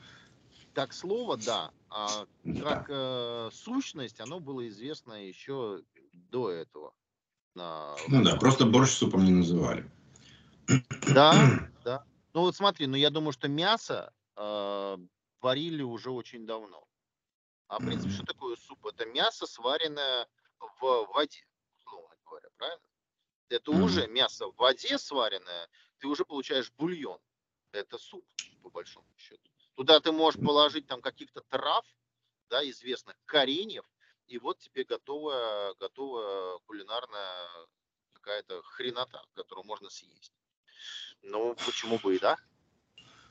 Так слово, да. А да. как э, сущность, оно было известно еще до этого. Ну да, просто борщ супом не называли. Да, да. Ну вот смотри, ну я думаю, что мясо э, варили уже очень давно. А в принципе, что такое суп? Это мясо, сваренное в воде, условно говоря, правильно? Это уже мясо в воде сваренное, ты уже получаешь бульон. Это суп, по большому счету. Туда ты можешь положить там каких-то трав, да, известных кореньев, и вот тебе готовая, готовая кулинарная какая-то хренота, которую можно съесть. Ну, почему бы и да?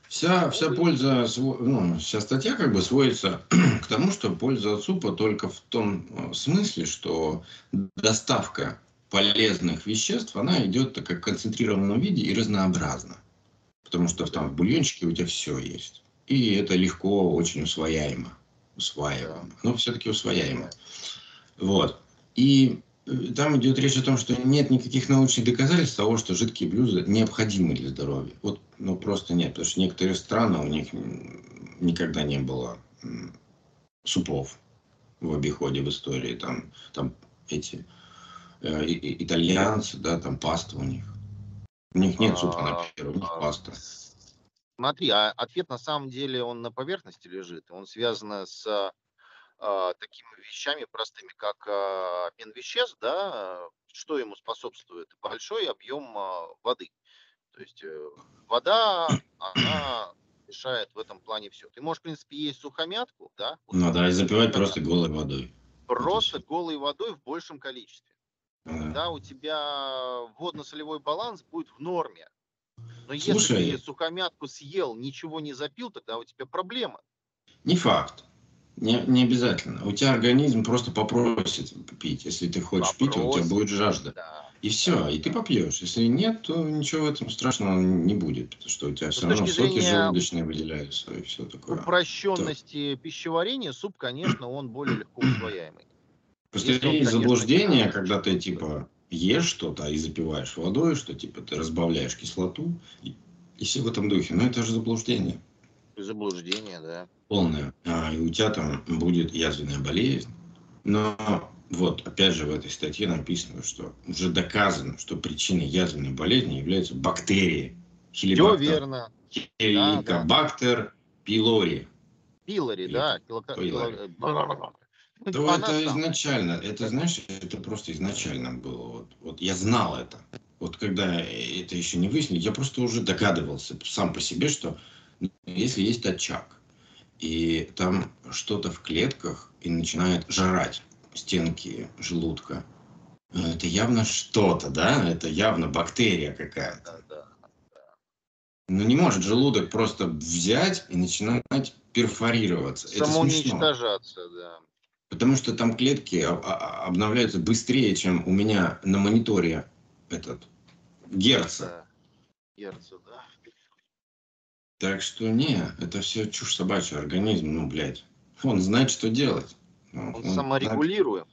Вся, вся польза, ну, вся статья как бы сводится к тому, что польза от супа только в том э, смысле, что доставка полезных веществ, она идет как в концентрированном виде и разнообразно. Потому что там в бульончике у тебя все есть. И это легко, очень усвояемо. Усваиваемо. Но все-таки усвояемо. Вот. И там идет речь о том, что нет никаких научных доказательств того, что жидкие блюда необходимы для здоровья. Вот, ну, просто нет. Потому что некоторые страны, у них никогда не было супов в обиходе в истории. Там, там эти э, итальянцы, да, там паста у них. У них нет супа, например, у них а, паста. Смотри, а ответ на самом деле он на поверхности лежит. Он связан с а, такими вещами простыми, как а, обмен веществ, да, что ему способствует? Большой объем а, воды. То есть э, вода, она решает в этом плане все. Ты можешь, в принципе, есть сухомятку, да? Ну да, и запивать просто голой водой. Просто голой водой в большем количестве. Да. да, у тебя водно-солевой баланс будет в норме. Но Слушай, если ты сухомятку съел, ничего не запил, тогда у тебя проблема. Не факт. Не, не обязательно. У тебя организм просто попросит пить. Если ты хочешь Попросит, пить, у тебя будет жажда. Да. И все, и ты попьешь. Если нет, то ничего в этом страшного не будет, потому что у тебя все равно соки желудочные выделяются и все такое. Упрощенности то... пищеварения суп, конечно, он более легко усвояемый. Просто есть конечно, заблуждение, не когда ты типа ешь что-то и запиваешь водой, что типа ты разбавляешь кислоту и, и все в этом духе. Но это же заблуждение. Заблуждение, да. Полное. А, и у тебя там будет язвенная болезнь. Но вот, опять же, в этой статье написано, что уже доказано, что причиной язвенной болезни являются бактерии. Все верно. Хеликобактер да, да. пилори. Пилори, да. Пилори. Ну, То это изначально, это знаешь, это просто изначально было. Вот, вот я знал это. Вот когда это еще не выяснили, я просто уже догадывался сам по себе, что если есть очаг, и там что-то в клетках и начинает жрать стенки желудка, ну, это явно что-то, да? Это явно бактерия какая-то. Ну не может желудок просто взять и начинать перфорироваться. Самоуничтожаться, да. Потому что там клетки обновляются быстрее, чем у меня на мониторе этот герца. Да. Герца, да. Так что не, это все чушь собачья, организм, ну, блядь. Он знает, что делать. Он, он саморегулируем.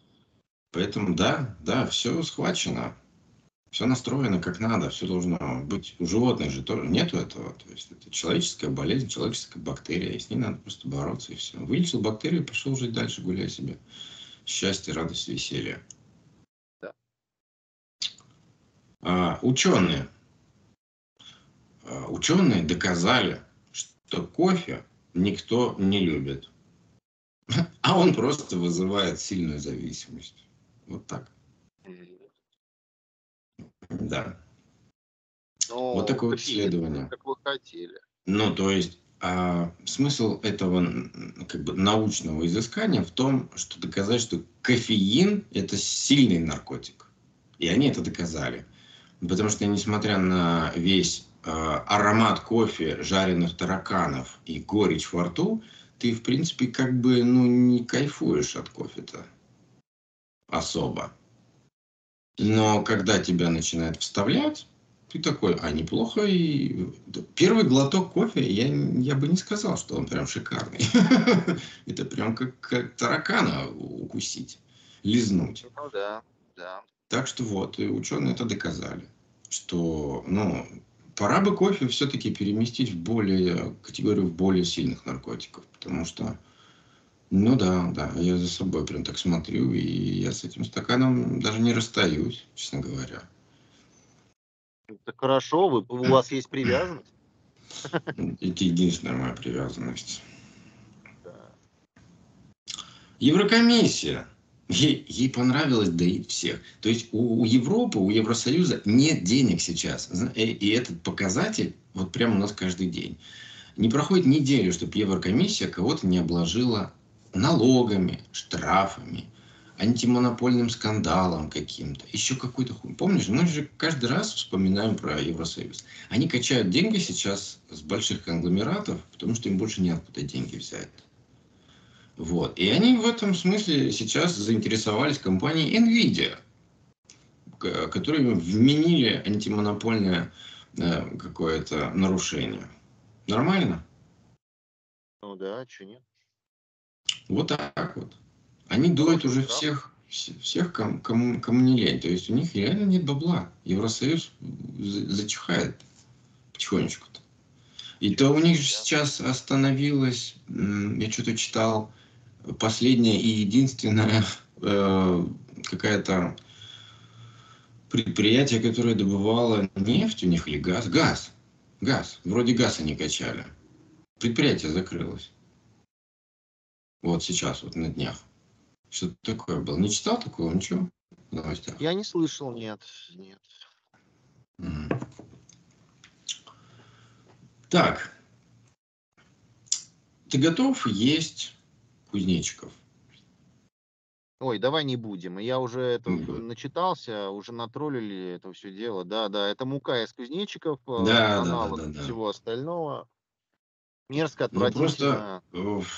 Поэтому да, да, все схвачено. Все настроено как надо, все должно быть. У животных же тоже нету этого. То есть это человеческая болезнь, человеческая бактерия. И с ней надо просто бороться и все. Вылечил бактерию, пошел жить дальше, гуляй себе. Счастье, радость, веселье. Да. А, ученые ученые доказали, что кофе никто не любит. А он просто вызывает сильную зависимость. Вот так. Да. Ну, вот такое вот исследование. Как вы хотели. Ну, то есть, а, смысл этого как бы научного изыскания в том, что доказать, что кофеин – это сильный наркотик. И они это доказали. Потому что, несмотря на весь Э, аромат кофе, жареных тараканов и горечь во рту, ты, в принципе, как бы, ну, не кайфуешь от кофе-то особо. Но когда тебя начинают вставлять, ты такой, а неплохо и... Первый глоток кофе, я, я бы не сказал, что он прям шикарный. Это прям как, как таракана укусить, лизнуть. Ну да, да. Так что вот, и ученые это доказали, что, ну, пора бы кофе все-таки переместить в более категорию в более сильных наркотиков, потому что Ну да, да, я за собой прям так смотрю, и я с этим стаканом даже не расстаюсь, честно говоря. Это хорошо, вы, у вас есть привязанность? Это единственная моя привязанность. Еврокомиссия. Ей, ей понравилось доить всех. То есть у, у Европы, у Евросоюза нет денег сейчас. И, и этот показатель вот прямо у нас каждый день. Не проходит неделю, чтобы Еврокомиссия кого-то не обложила налогами, штрафами, антимонопольным скандалом каким-то, еще какой-то хуй. Помнишь, мы же каждый раз вспоминаем про Евросоюз. Они качают деньги сейчас с больших конгломератов, потому что им больше неоткуда деньги взять. Вот. И они в этом смысле сейчас заинтересовались компанией NVIDIA, которые вменили антимонопольное э, какое-то нарушение. Нормально? Ну да, что нет. Вот так вот. Они дуют уже всех, всех кому, кому, кому не лень. То есть у них реально нет бабла. Евросоюз зачихает потихонечку-то. И то у них же сейчас остановилось, я что-то читал, последняя и единственная э, какая-то предприятие, которое добывало нефть у них или газ. Газ. Газ. Вроде газ они качали. Предприятие закрылось. Вот сейчас, вот на днях. Что такое было? Не читал такого? Ничего? Новостях? Я не слышал, нет. нет. Так. Ты готов есть кузнечиков? Ой, давай не будем. Я уже это mm начитался, уже натроллили это все дело. Да, да, это мука из кузнечиков, э, да, аналог да, да, да, всего остального. Мерзко, отвратительно. Ну, просто,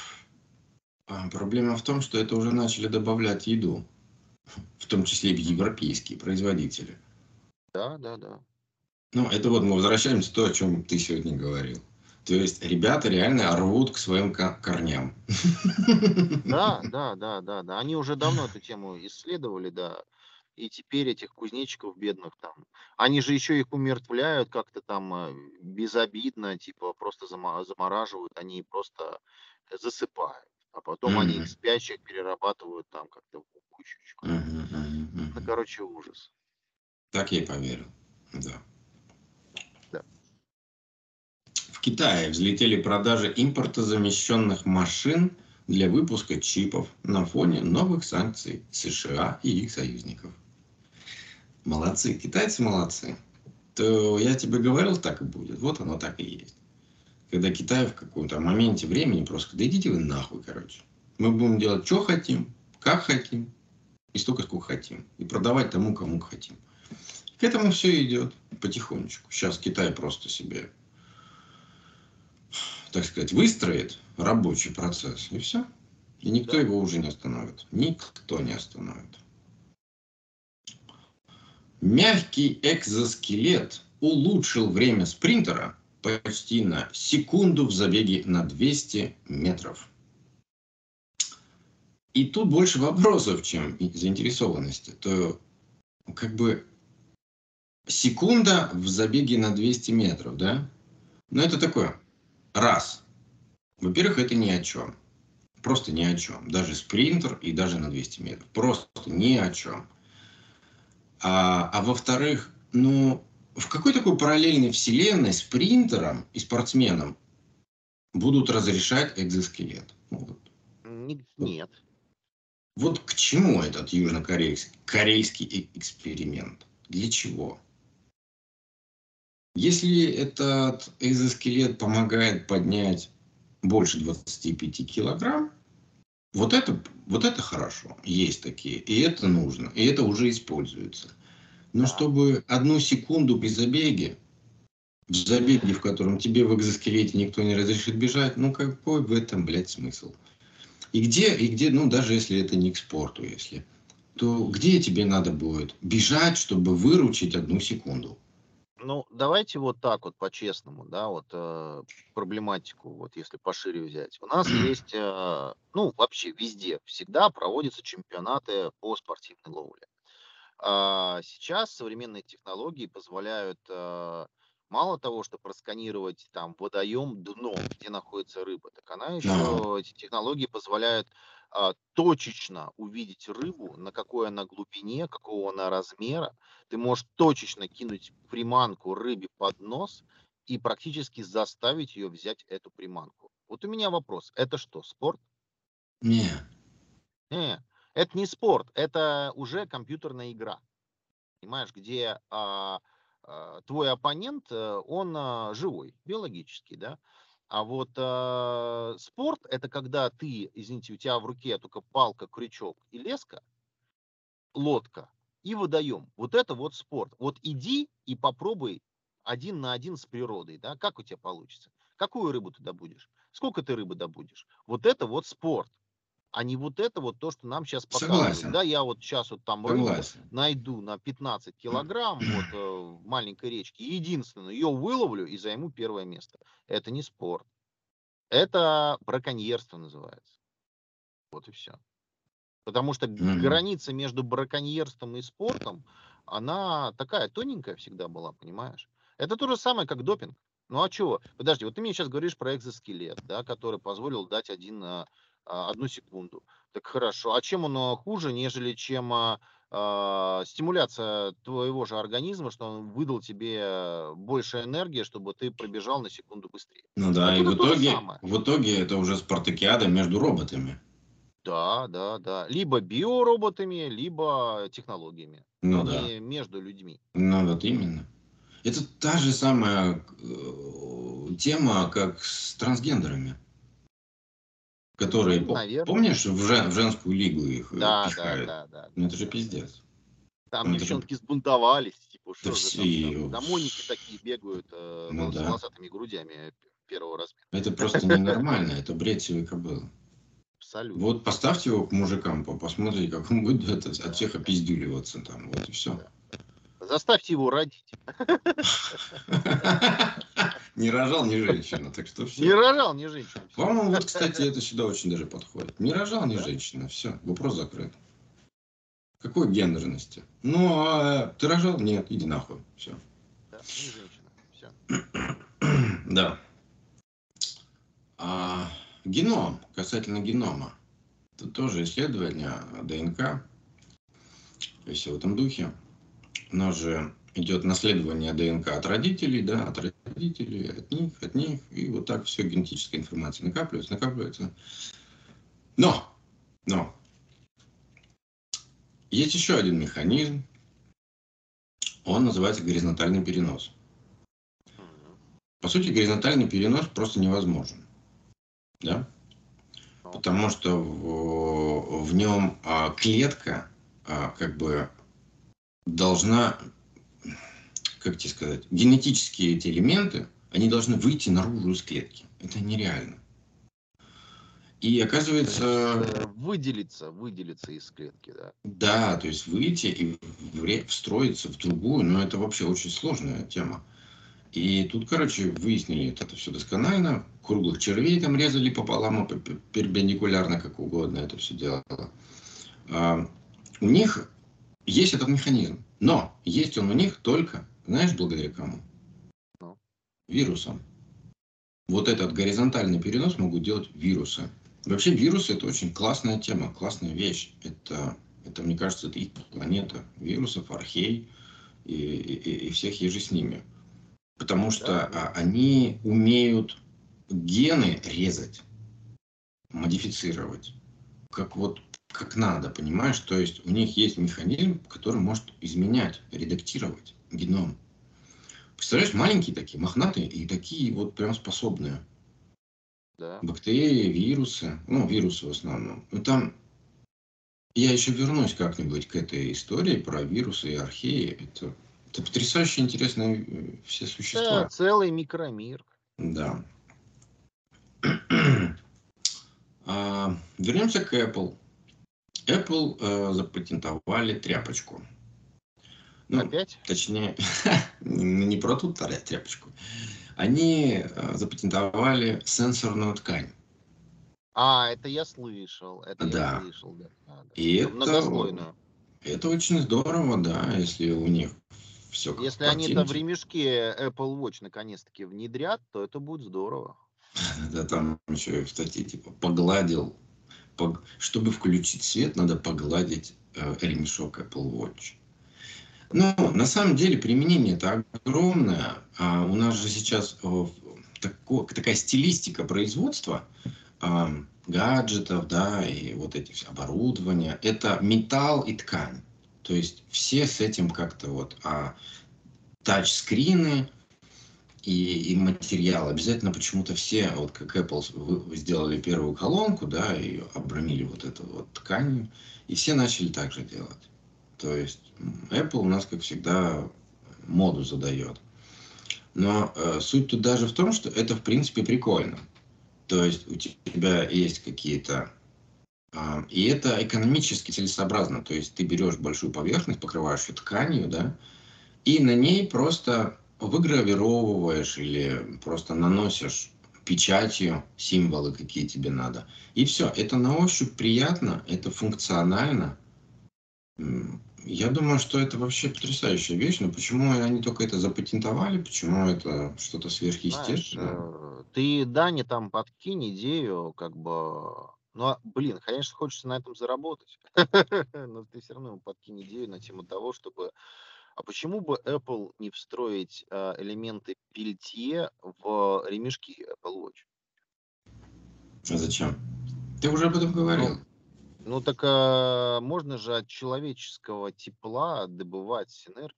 а, проблема в том, что это уже начали добавлять еду, в том числе и европейские производители. Да, да, да. Ну, это вот мы возвращаемся к то, о чем ты сегодня говорил. То есть ребята реально рвут к своим корням. Да, да, да, да, да. Они уже давно эту тему исследовали, да. И теперь этих кузнечиков бедных там, они же еще их умертвляют как-то там э, безобидно, типа просто замораживают, они просто засыпают а потом mm-hmm. они их спящих перерабатывают там как-то в кучечку. Mm-hmm. Mm-hmm. Ну, короче, ужас. Так я и поверил, да. В Китае взлетели продажи импортозамещенных машин для выпуска чипов на фоне новых санкций США и их союзников. Молодцы, китайцы молодцы. То я тебе говорил, так и будет. Вот оно так и есть когда Китай в каком-то моменте времени просто, да идите вы нахуй, короче. Мы будем делать, что хотим, как хотим, и столько, сколько хотим. И продавать тому, кому хотим. К этому все идет потихонечку. Сейчас Китай просто себе, так сказать, выстроит рабочий процесс, и все. И никто да. его уже не остановит. Никто не остановит. Мягкий экзоскелет улучшил время спринтера почти на секунду в забеге на 200 метров. И тут больше вопросов, чем заинтересованности. То как бы секунда в забеге на 200 метров, да? Но это такое. Раз. Во-первых, это ни о чем. Просто ни о чем. Даже спринтер и даже на 200 метров. Просто ни о чем. А, а во-вторых, ну, в какой такой параллельной вселенной спринтерам и спортсменам будут разрешать экзоскелет? Вот. Нет. Вот к чему этот южнокорейский корейский эксперимент? Для чего? Если этот экзоскелет помогает поднять больше 25 килограмм, вот это, вот это хорошо. Есть такие. И это нужно. И это уже используется. Но чтобы одну секунду при забеге, в забеге, в котором тебе в экзоскелете никто не разрешит бежать, ну какой в этом, блядь, смысл? И где, и где, ну даже если это не к спорту, если, то где тебе надо будет бежать, чтобы выручить одну секунду? Ну, давайте вот так вот по-честному, да, вот э, проблематику, вот если пошире взять. У нас есть, э, ну, вообще везде, всегда проводятся чемпионаты по спортивной ловле. А сейчас современные технологии позволяют а, мало того, что просканировать там водоем, дно, где находится рыба, так она еще, эти технологии позволяют точечно увидеть рыбу, на какой она глубине, какого она размера. Ты можешь точечно кинуть приманку рыбе под нос и практически заставить ее взять эту приманку. Вот у меня вопрос. Это что, спорт? Не. Не, это не спорт, это уже компьютерная игра. Понимаешь, где а, а, твой оппонент, э, он а, живой, биологический, да? А вот э, спорт это когда ты, извините, у тебя в руке только палка, крючок и леска, лодка и водоем. Вот это вот спорт. Вот иди и попробуй один на один с природой, да, как у тебя получится? Какую рыбу ты добудешь? Сколько ты рыбы добудешь? Вот это вот спорт а не вот это вот то, что нам сейчас показывают. Согласен. Да, я вот сейчас вот там рыбу найду на 15 килограмм вот э, в маленькой речке, единственное, ее выловлю и займу первое место. Это не спорт. Это браконьерство называется. Вот и все. Потому что mm-hmm. граница между браконьерством и спортом, она такая тоненькая всегда была, понимаешь? Это то же самое, как допинг. Ну а чего? Подожди, вот ты мне сейчас говоришь про экзоскелет, да, который позволил дать один а, одну секунду. Так хорошо. А чем он а, хуже, нежели чем а, а, стимуляция твоего же организма, что он выдал тебе больше энергии, чтобы ты пробежал на секунду быстрее? Ну да, а и в итоге, в итоге это уже спартакиада между роботами. Да, да, да. Либо биороботами, либо технологиями. Ну да. Между людьми. Ну вот именно. Это та же самая э, тема, как с трансгендерами которые, Наверное. помнишь, в, жен, в женскую лигу их э, да, пихают? Да, да, да. Ну это же пиздец. Там ну, девчонки же... сбунтовались, типа, что да же там, там, там моники такие бегают э, ну, с да. волосатыми грудями первого размера. Это просто ненормально, это бред человека был. Абсолютно. Вот поставьте его к мужикам, посмотрите, как он будет от всех опиздюливаться там, вот и все. Заставьте его родить. Не рожал ни женщина, так что все. Не рожал ни женщина. По-моему, вот, кстати, это сюда очень даже подходит. Не рожал ни женщина, все, вопрос закрыт. Какой гендерности? Ну, а ты рожал? Нет, иди нахуй, все. Да, не женщина, все. Да. А, геном, касательно генома. Это тоже исследование ДНК, и все в этом духе. У нас же идет наследование ДНК от родителей, да, от родителей, от них, от них, и вот так все генетическая информация накапливается, накапливается. Но, но, есть еще один механизм, он называется горизонтальный перенос. По сути, горизонтальный перенос просто невозможен. Да? Потому что в, в нем а, клетка а, как бы должна как тебе сказать, генетические эти элементы, они должны выйти наружу из клетки. Это нереально. И оказывается... Выделиться, выделиться из клетки, да. Да, то есть выйти и встроиться в другую, но это вообще очень сложная тема. И тут, короче, выяснили это все досконально. Круглых червей там резали пополам, перпендикулярно, как угодно это все делало. А, у них есть этот механизм, но есть он у них только знаешь, благодаря кому? Ну. Вирусам. Вот этот горизонтальный перенос могут делать вирусы. Вообще вирусы это очень классная тема, классная вещь. Это, это мне кажется, это их планета. Вирусов, архей и, и, и всех еже с ними. Потому что да. они умеют гены резать, модифицировать. Как вот как надо, понимаешь? То есть у них есть механизм, который может изменять, редактировать геном. Представляешь, маленькие такие, мохнатые и такие вот прям способные. Да. Бактерии, вирусы, ну, вирусы в основном. Ну, там я еще вернусь как-нибудь к этой истории про вирусы и археи. Это, это потрясающе интересные э, все существа. Да, целый микромир. Да. а, вернемся к Apple. Apple э, запатентовали тряпочку. Ну, Опять? Точнее, не про ту тряпочку. Они э, запатентовали сенсорную ткань. А, это я слышал. Это да. я слышал, да. да. И это, это, это очень здорово, да, если у них все Если они это в ремешке Apple Watch наконец-таки внедрят, то это будет здорово. Да, там еще в статье типа погладил. Чтобы включить свет, надо погладить э, ремешок Apple Watch. Но на самом деле применение это огромное. А у нас же сейчас э, тако, такая стилистика производства э, гаджетов, да, и вот эти все оборудования. Это металл и ткань. То есть все с этим как-то вот а, тачскрины и, и материал. Обязательно почему-то все, вот как Apple сделали первую колонку, да, и обрамили вот эту вот тканью, и все начали так же делать. То есть Apple у нас, как всегда, моду задает. Но э, суть тут даже в том, что это, в принципе, прикольно. То есть у тебя есть какие-то а, и это экономически целесообразно. То есть ты берешь большую поверхность, покрываешь ее тканью, да, и на ней просто выгравировываешь или просто наносишь печатью символы, какие тебе надо. И все. Это на ощупь приятно, это функционально. Я думаю, что это вообще потрясающая вещь, но почему они только это запатентовали, почему это что-то сверхъестественное? Знаешь, э, ты, Дани, там подкинь идею, как бы ну, а, блин, конечно, хочется на этом заработать. Но ты все равно подкинь идею на тему того, чтобы... А почему бы Apple не встроить а, элементы пельтье в ремешки Apple Watch? А зачем? Ты уже об этом говорил. Ну, ну так а, можно же от человеческого тепла добывать энергию.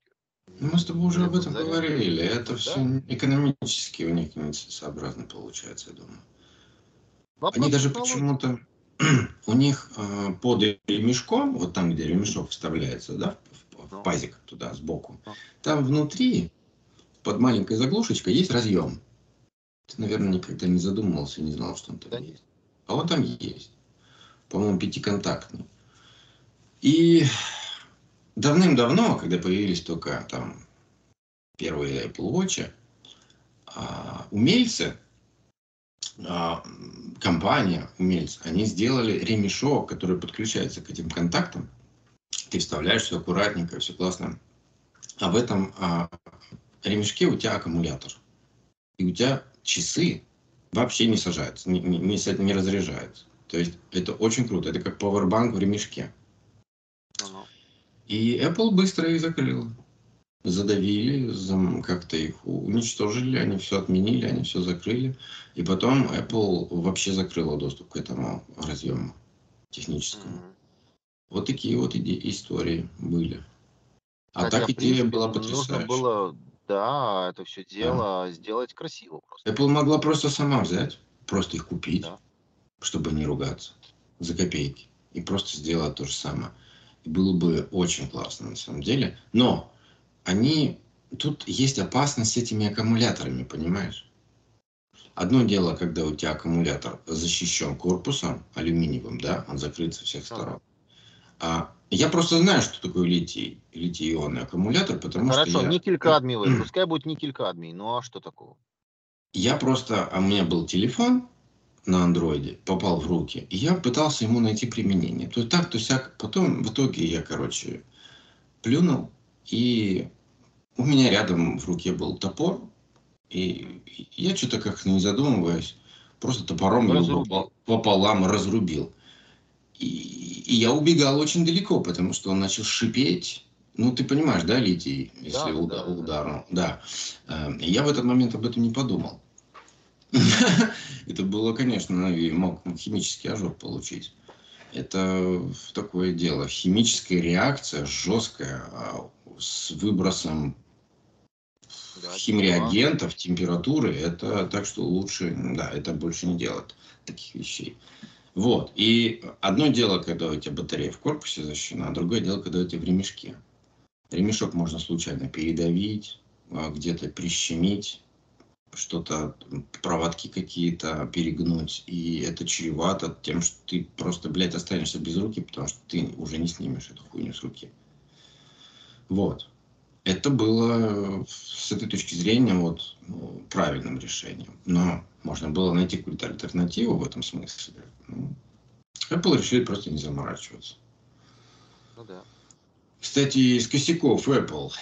Ну, мы с тобой уже об этом говорили. Это да? все экономически у них нецелесообразно получается, я думаю. Вопрос Они даже почему-то у них э, под ремешком, вот там, где ремешок вставляется, да, в, в ну. пазик туда сбоку, ну. там внутри под маленькой заглушечкой есть разъем. Ты, наверное, никогда не задумывался, не знал, что он там да. есть. А он там есть. По-моему, пятиконтактный. И давным-давно, когда появились только там первые Apple Watch, а, умельцы а, компания, умельцы, они сделали ремешок, который подключается к этим контактам. Ты вставляешь все аккуратненько, все классно. А в этом а, ремешке у тебя аккумулятор. И у тебя часы вообще не сажаются, не, не, не, разряжаются. То есть это очень круто. Это как пауэрбанк в ремешке. И Apple быстро их закрыл задавили, как-то их уничтожили, они все отменили, они все закрыли. И потом Apple вообще закрыла доступ к этому разъему техническому. Mm-hmm. Вот такие вот иде- истории были. А Хотя, так идея принципе, была потрясающая. Нужно было, да, это все дело да. сделать красиво просто. Apple могла просто сама взять, просто их купить, да. Чтобы не ругаться за копейки. И просто сделать то же самое. И было бы очень классно на самом деле. Но они... Тут есть опасность с этими аккумуляторами, понимаешь? Одно дело, когда у тебя аккумулятор защищен корпусом алюминиевым, да, он закрыт со всех сторон. А я просто знаю, что такое литий, литий-ионный аккумулятор, потому Хорошо, что я... никель-кадмиевый, пускай будет никель-кадмий, ну а что такого? Я просто, а у меня был телефон на андроиде, попал в руки, и я пытался ему найти применение. То так, то сяк. Потом в итоге я, короче, плюнул и у меня рядом в руке был топор, и я что-то как не задумываясь, просто топором его пополам разрубил. И, и я убегал очень далеко, потому что он начал шипеть. Ну, ты понимаешь, да, литий, если да, удар, да, ударом. Да. да. Эм, я в этот момент об этом не подумал. Это было, конечно, мог химический ожог получить. Это такое дело. Химическая реакция жесткая, а с выбросом да, химреагентов, температуры, это так что лучше, да, это больше не делать таких вещей. Вот. И одно дело, когда у тебя батарея в корпусе защищена, а другое дело, когда у тебя в ремешке. Ремешок можно случайно передавить, а, где-то прищемить, что-то, проводки какие-то перегнуть. И это чревато тем, что ты просто, блядь, останешься без руки, потому что ты уже не снимешь эту хуйню с руки. Вот это было с этой точки зрения вот, ну, правильным решением. Но можно было найти какую-то альтернативу в этом смысле. Ну, Apple решили просто не заморачиваться. Ну да. Кстати, из косяков Apple.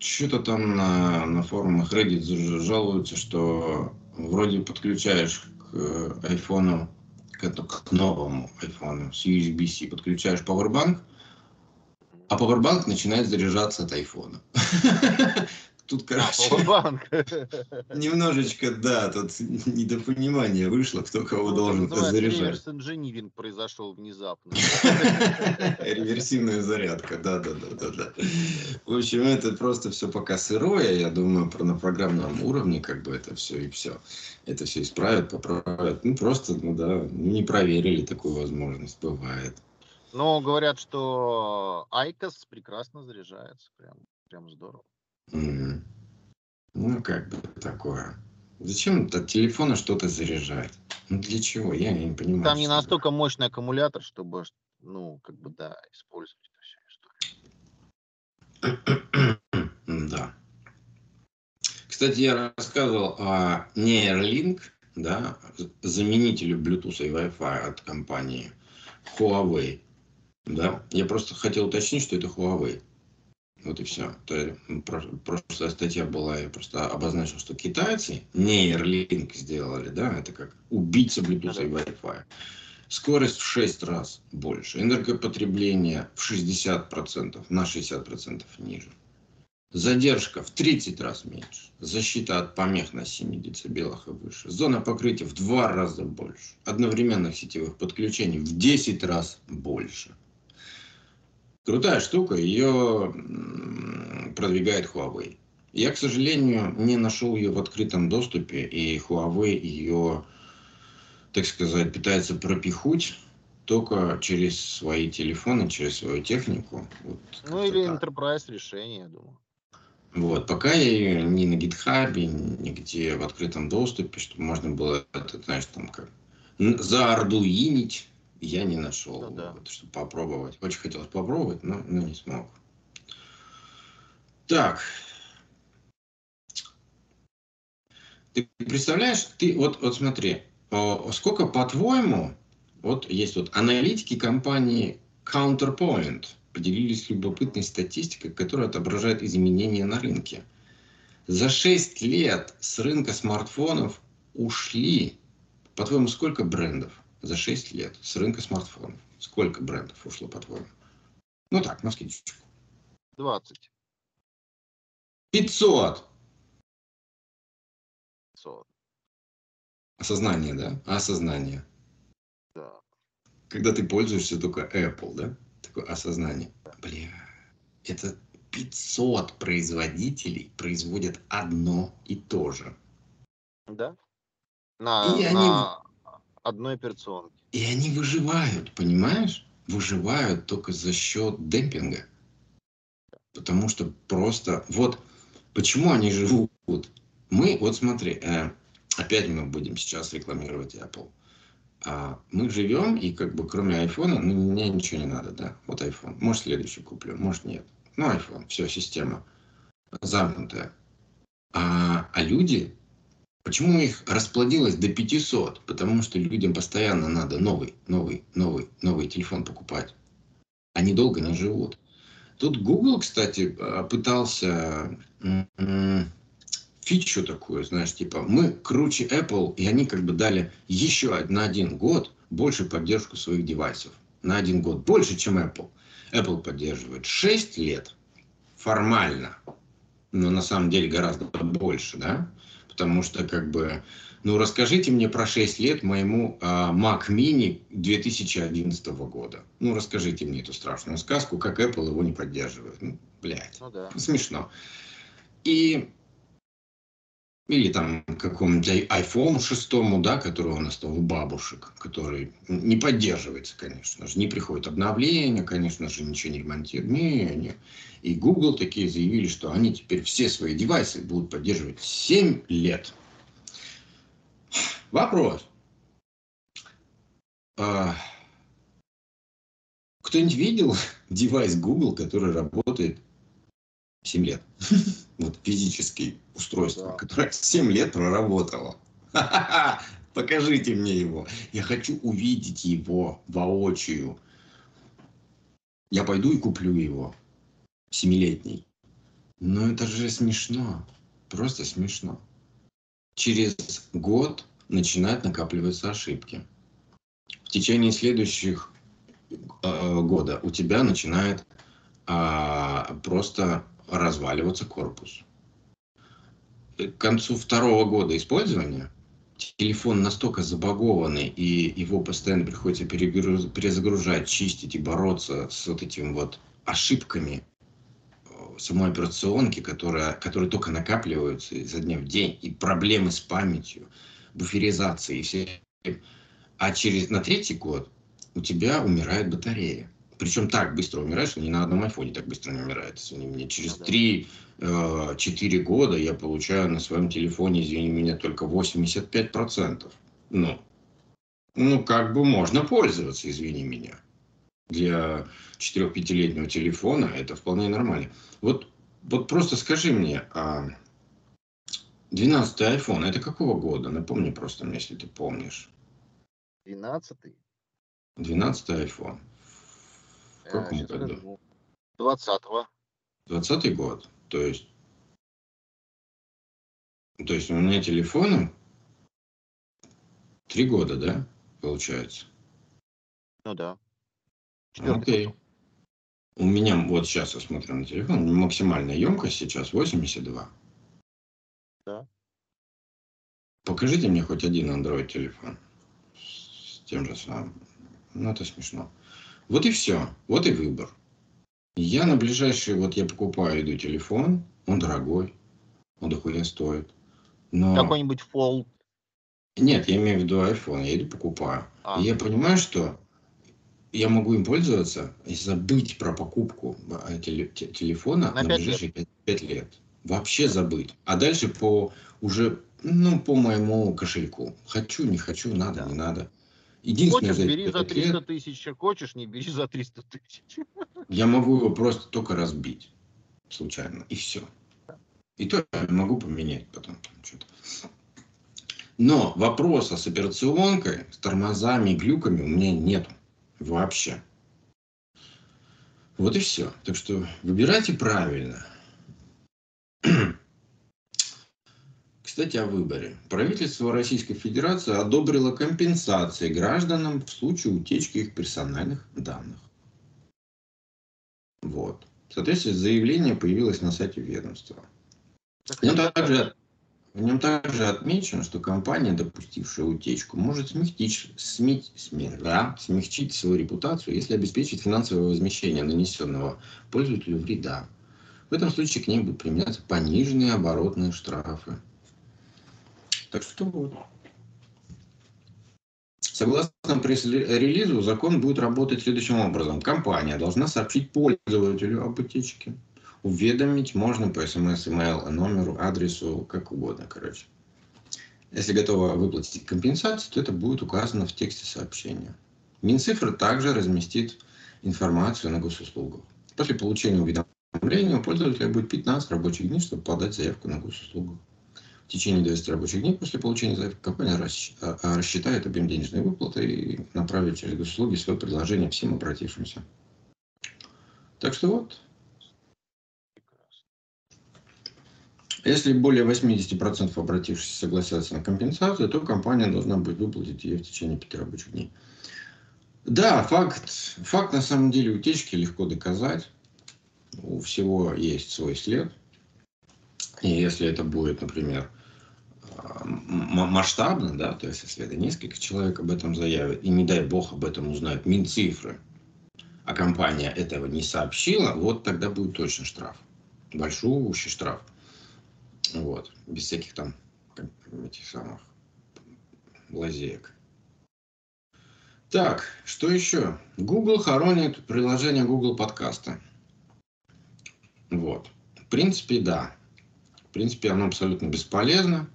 Что-то там на, на форумах Reddit жалуются, что вроде подключаешь к э, айфону, к, к новому айфону с USB-C, подключаешь Powerbank, а Powerbank начинает заряжаться от айфона. Тут, короче, немножечко, да, тут недопонимание вышло, кто кого ну, должен заряжать. Реверс инжиниринг произошел внезапно. Реверсивная зарядка, да, да, да, да, да. В общем, это просто все пока сырое, я думаю, про на программном уровне как бы это все и все. Это все исправят, поправят. Ну, просто, ну да, не проверили такую возможность, бывает. Но говорят, что IQOS прекрасно заряжается, прям, прям здорово. Ну, как бы такое. Зачем от телефона что-то заряжать? Ну, для чего? Я не понимаю. Там не настолько это. мощный аккумулятор, чтобы, ну, как бы, да, использовать эту всю историю. да. Кстати, я рассказывал о Neuralink, да, заменителю Bluetooth и Wi-Fi от компании Huawei. Да, я просто хотел уточнить, что это Huawei. Вот и все. То, прошлая статья была, я просто обозначил, что китайцы не Airlink сделали, да, это как убийца Bluetooth и Wi-Fi. Скорость в 6 раз больше, энергопотребление в 60%, на 60% ниже. Задержка в 30 раз меньше. Защита от помех на 7 дБ и выше. Зона покрытия в 2 раза больше. Одновременных сетевых подключений в 10 раз больше. Крутая штука, ее продвигает Huawei. Я, к сожалению, не нашел ее в открытом доступе, и Huawei ее, так сказать, пытается пропихуть только через свои телефоны, через свою технику. Вот, ну или так. Enterprise решение, я думаю. Вот, пока я ее ни на GitHub, нигде в открытом доступе, чтобы можно было, это, знаешь, там как заардуинить я не нашел, ну, да. вот, чтобы попробовать. Очень хотелось попробовать, но, но не смог. Так. Ты представляешь, ты вот, вот смотри, сколько по-твоему, вот есть вот аналитики компании Counterpoint поделились любопытной статистикой, которая отображает изменения на рынке. За 6 лет с рынка смартфонов ушли, по-твоему, сколько брендов? За 6 лет с рынка смартфонов. Сколько брендов ушло, по-твоему? Ну так, на скидочку. 20. 500. 500. Осознание, да? Осознание. Да. Когда ты пользуешься только Apple, да? Такое осознание. Бля, это 500 производителей производят одно и то же. Да. На, и на... они одной операционки. И они выживают, понимаешь? Выживают только за счет демпинга. Потому что просто... Вот почему они живут. Мы, вот смотри, э, опять мы будем сейчас рекламировать Apple. А мы живем, и как бы кроме айфона, ну, мне ничего не надо, да? Вот iPhone. Может, следующий куплю, может, нет. Ну, iPhone, все, система замкнутая. А, а люди Почему их расплодилось до 500? Потому что людям постоянно надо новый, новый, новый, новый телефон покупать. Они долго не живут. Тут Google, кстати, а, пытался фичу такую, знаешь, типа, мы круче Apple, и они как бы дали еще на один год больше поддержку своих девайсов. На один год больше, чем Apple. Apple поддерживает 6 лет формально, но на самом деле гораздо больше, да? Потому что как бы, ну расскажите мне про 6 лет моему э, Mac Mini 2011 года. Ну расскажите мне эту страшную сказку, как Apple его не поддерживает. Ну, блядь, ну, да. смешно. И или там какому-нибудь iPhone шестому, да, который у нас там у бабушек, который не поддерживается, конечно же, не приходит обновления, конечно же, ничего не ремонтирует, не, не. И Google такие заявили, что они теперь все свои девайсы будут поддерживать 7 лет. Вопрос. А, кто-нибудь видел девайс Google, который работает 7 лет? Вот физическое устройство, да. которое 7 лет проработало. Покажите мне его. Я хочу увидеть его воочию. Я пойду и куплю его семилетний. Ну это же смешно. Просто смешно. Через год начинают накапливаться ошибки. В течение следующих э, года у тебя начинает э, просто разваливаться корпус. К концу второго года использования телефон настолько забагованный, и его постоянно приходится перезагружать, чистить и бороться с вот этими вот ошибками э, самой операционки, которая, которые только накапливаются изо дня в день, и проблемы с памятью, буферизацией и все. А через на третий год у тебя умирает батарея. Причем так быстро умирает, что ни на одном айфоне так быстро не умирает, извини меня. Через ну три 4 э, года я получаю на своем телефоне, извини меня, только 85%. Ну, ну, как бы можно пользоваться, извини меня. Для 4-5-летнего телефона это вполне нормально. Вот, вот просто скажи мне, а 12 iPhone, это какого года? Напомни просто мне, если ты помнишь. 12 12 iPhone. В э, каком году? 20-го. 20 год. То есть, то есть у меня телефону три года, да, получается? Ну да. Окей. У меня вот сейчас я смотрю на телефон, максимальная емкость сейчас 82. Да. Покажите мне хоть один Android телефон с тем же самым. Ну, это смешно. Вот и все. Вот и выбор. Я на ближайший, вот я покупаю, иду телефон, он дорогой, он дохуя стоит. Но... Какой-нибудь Fold? Нет, я имею в виду iPhone, я иду покупаю. А. И я понимаю, что я могу им пользоваться и забыть про покупку э, телефона на, на ближайшие 5, 5 лет. Вообще забыть. А дальше по уже, ну, по моему кошельку. Хочу, не хочу, надо, да. не надо. Единственное, хочешь, бери за 300 тысяч, хочешь, не бери за 300 тысяч. Я могу его просто только разбить случайно, и все. И то я могу поменять потом что-то. Но вопроса с операционкой, с тормозами и глюками у меня нет вообще. Вот и все. Так что выбирайте правильно. Кстати, о выборе. Правительство Российской Федерации одобрило компенсации гражданам в случае утечки их персональных данных. Вот. Соответственно, заявление появилось на сайте ведомства. В нем, также, в нем также отмечено, что компания, допустившая утечку, может смягчить, смить, сме, да, смягчить свою репутацию, если обеспечить финансовое возмещение нанесенного пользователю вреда. В этом случае к ней будут применяться пониженные оборотные штрафы. Так что вот. Согласно пресс-релизу, закон будет работать следующим образом. Компания должна сообщить пользователю об утечке. Уведомить можно по смс, email, номеру, адресу, как угодно, короче. Если готова выплатить компенсацию, то это будет указано в тексте сообщения. Минцифра также разместит информацию на госуслугах. После получения уведомления у пользователя будет 15 рабочих дней, чтобы подать заявку на госуслугу. Течение 20 рабочих дней после получения заявки компания а, а, рассчитает объем денежной выплаты и направит через госуслуги свое предложение всем обратившимся. Так что вот. Если более 80% обратившихся согласятся на компенсацию, то компания должна будет выплатить ее в течение 5 рабочих дней. Да, факт, факт на самом деле утечки легко доказать. У всего есть свой след. И если это будет, например, масштабно, да, то есть если это несколько человек об этом заявят, и не дай бог об этом узнают Минцифры, а компания этого не сообщила, вот тогда будет точно штраф. Большущий штраф. Вот. Без всяких там этих самых лазеек. Так, что еще? Google хоронит приложение Google подкаста. Вот. В принципе, да. В принципе, оно абсолютно бесполезно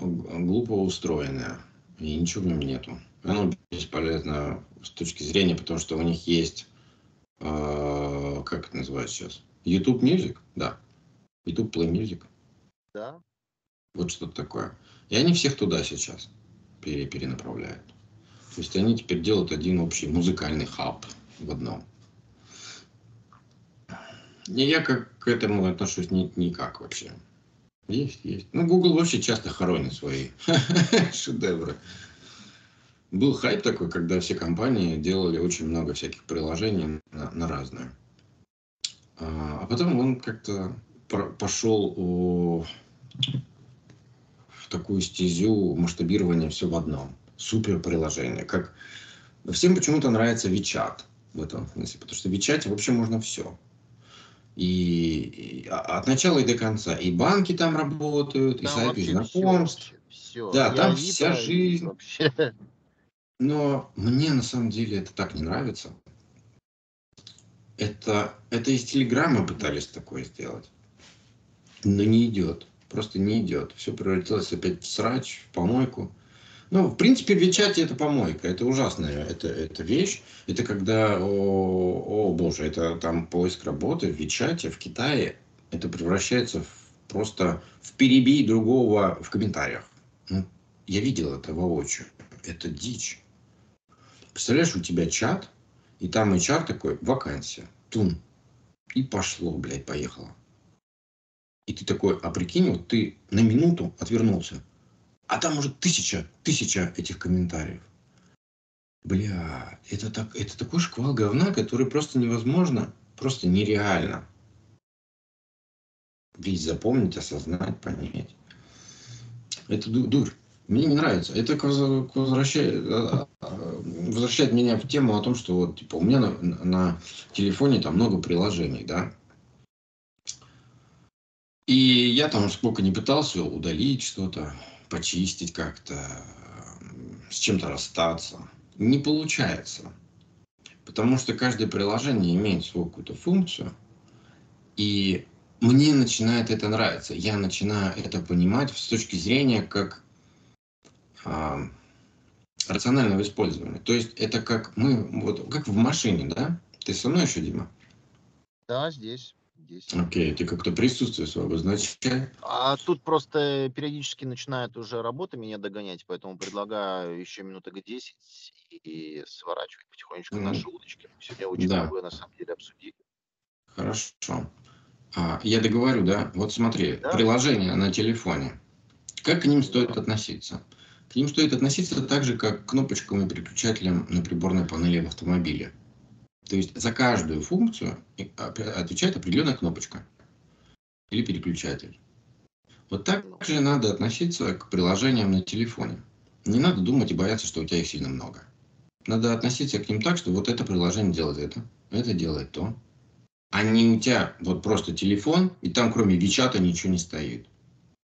глупо устроенное. И ничего в нем нету. Оно бесполезно с точки зрения, потому что у них есть, э, как это называется сейчас? YouTube Music, да. YouTube Play Music. Да. Вот что-то такое. И они всех туда сейчас пере перенаправляют. То есть они теперь делают один общий музыкальный хаб в одном. И я как к этому отношусь ни, никак вообще. Есть, есть. Ну, Google вообще часто хоронит свои шедевры. Был хайп такой, когда все компании делали очень много всяких приложений на, на разные. А, а потом он как-то пошел о, в такую стезю масштабирования все в одном. Супер приложение. Как... Всем почему-то нравится WeChat в этом смысле, потому что в WeChat вообще можно все. И, и а, от начала и до конца. И банки там работают, там и сайты знакомств. Все, все. Да, там вся жизнь. Вообще. Но мне на самом деле это так не нравится. Это, это из Телеграма пытались такое сделать. Но не идет. Просто не идет. Все превратилось опять в срач, в помойку. Ну, в принципе, в Вичате это помойка. Это ужасная это, это вещь. Это когда, о, о боже, это там поиск работы в Вичате, в Китае. Это превращается в, просто в перебей другого в комментариях. Ну, я видел это воочию. Это дичь. Представляешь, у тебя чат, и там HR такой, вакансия, тун. И пошло, блядь, поехало. И ты такой, а прикинь, вот ты на минуту отвернулся, а там уже тысяча, тысяча этих комментариев. Бля, это, так, это такой шквал говна, который просто невозможно, просто нереально весь запомнить, осознать, понять. Это дурь. Мне не нравится. Это возвращает, э, э, возвращает меня в тему о том, что вот, типа, у меня на, на телефоне там много приложений, да. И я там сколько не пытался удалить что-то, почистить как-то, с чем-то расстаться. Не получается. Потому что каждое приложение имеет свою какую-то функцию. И мне начинает это нравиться. Я начинаю это понимать с точки зрения как а, рационального использования. То есть это как мы, вот как в машине, да? Ты со мной еще, Дима? Да, здесь. Здесь. Окей, ты как-то присутствие свое обозначай. А тут просто периодически начинает уже работа меня догонять, поэтому предлагаю еще минуток 10 и сворачивать потихонечку mm. наши удочки. Сегодня очень да. многое на самом деле обсудили. Хорошо. А, я договорю, да? Вот смотри, да? приложение на телефоне. Как к ним стоит относиться? К ним стоит относиться так же, как к кнопочкам и переключателям на приборной панели в автомобиле. То есть за каждую функцию отвечает определенная кнопочка или переключатель. Вот так же надо относиться к приложениям на телефоне. Не надо думать и бояться, что у тебя их сильно много. Надо относиться к ним так, что вот это приложение делает это, это делает то. А не у тебя вот просто телефон, и там кроме Вичата ничего не стоит.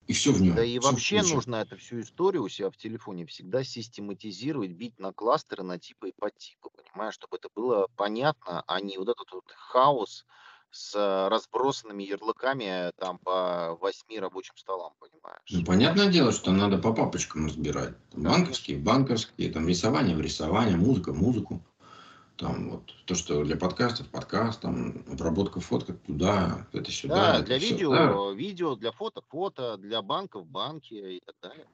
И все в нем. Да и вообще случае. нужно эту всю историю у себя в телефоне всегда систематизировать, бить на кластеры, на типы и подтипы, понимаешь, чтобы это было понятно, а не вот этот вот хаос с э, разбросанными ярлыками там по восьми рабочим столам, понимаешь. Ну, понятное дело, что надо по папочкам разбирать. Банковские, банковские, там рисование в рисование, музыка в музыку. Там вот то, что для подкастов, подкаст, там обработка фоток туда, это сюда. Да, это для видео, да. видео, для фото, фото, для банков, банки и так далее.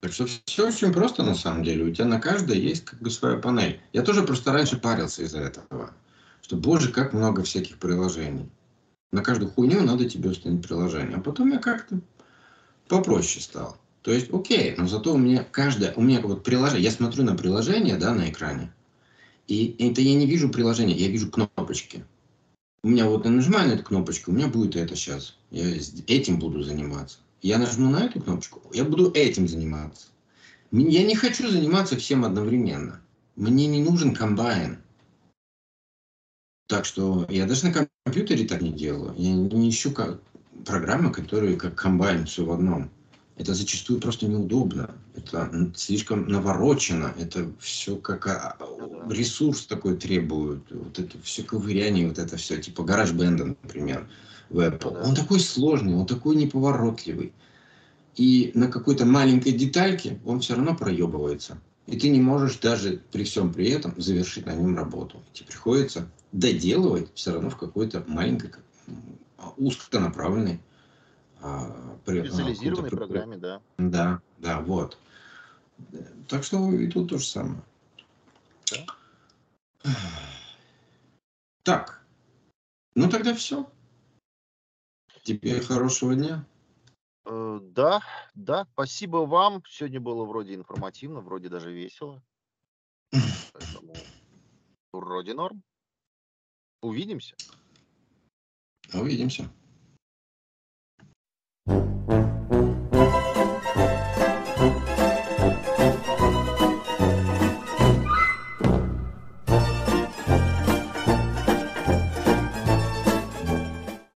Так что все очень просто на самом деле. У тебя на каждой есть как бы своя панель. Я тоже просто раньше парился из-за этого. Что, боже, как много всяких приложений. На каждую хуйню надо тебе установить приложение. А потом я как-то попроще стал. То есть, окей, но зато у меня каждое, у меня вот приложение, я смотрю на приложение, да, на экране, и это я не вижу приложения, я вижу кнопочки. У меня вот я нажимаю на эту кнопочку, у меня будет это сейчас. Я этим буду заниматься. Я нажму на эту кнопочку, я буду этим заниматься. Я не хочу заниматься всем одновременно. Мне не нужен комбайн. Так что я даже на компьютере так не делаю. Я не ищу как программы, которые как комбайн все в одном это зачастую просто неудобно. Это слишком наворочено. Это все как а, ресурс такой требует. Вот это все ковыряние, вот это все. Типа гараж бенда, например, в Apple. Он такой сложный, он такой неповоротливый. И на какой-то маленькой детальке он все равно проебывается. И ты не можешь даже при всем при этом завершить на нем работу. Тебе приходится доделывать все равно в какой-то маленькой, узконаправленной а, при, Специализированной программе, да. Да, да, вот. Так что и тут то же самое. Да. Так. Ну тогда все. Тебе хорошего дня. Э, да, да, спасибо вам. Сегодня было вроде информативно, вроде даже весело. Поэтому вроде норм. Увидимся. Увидимся.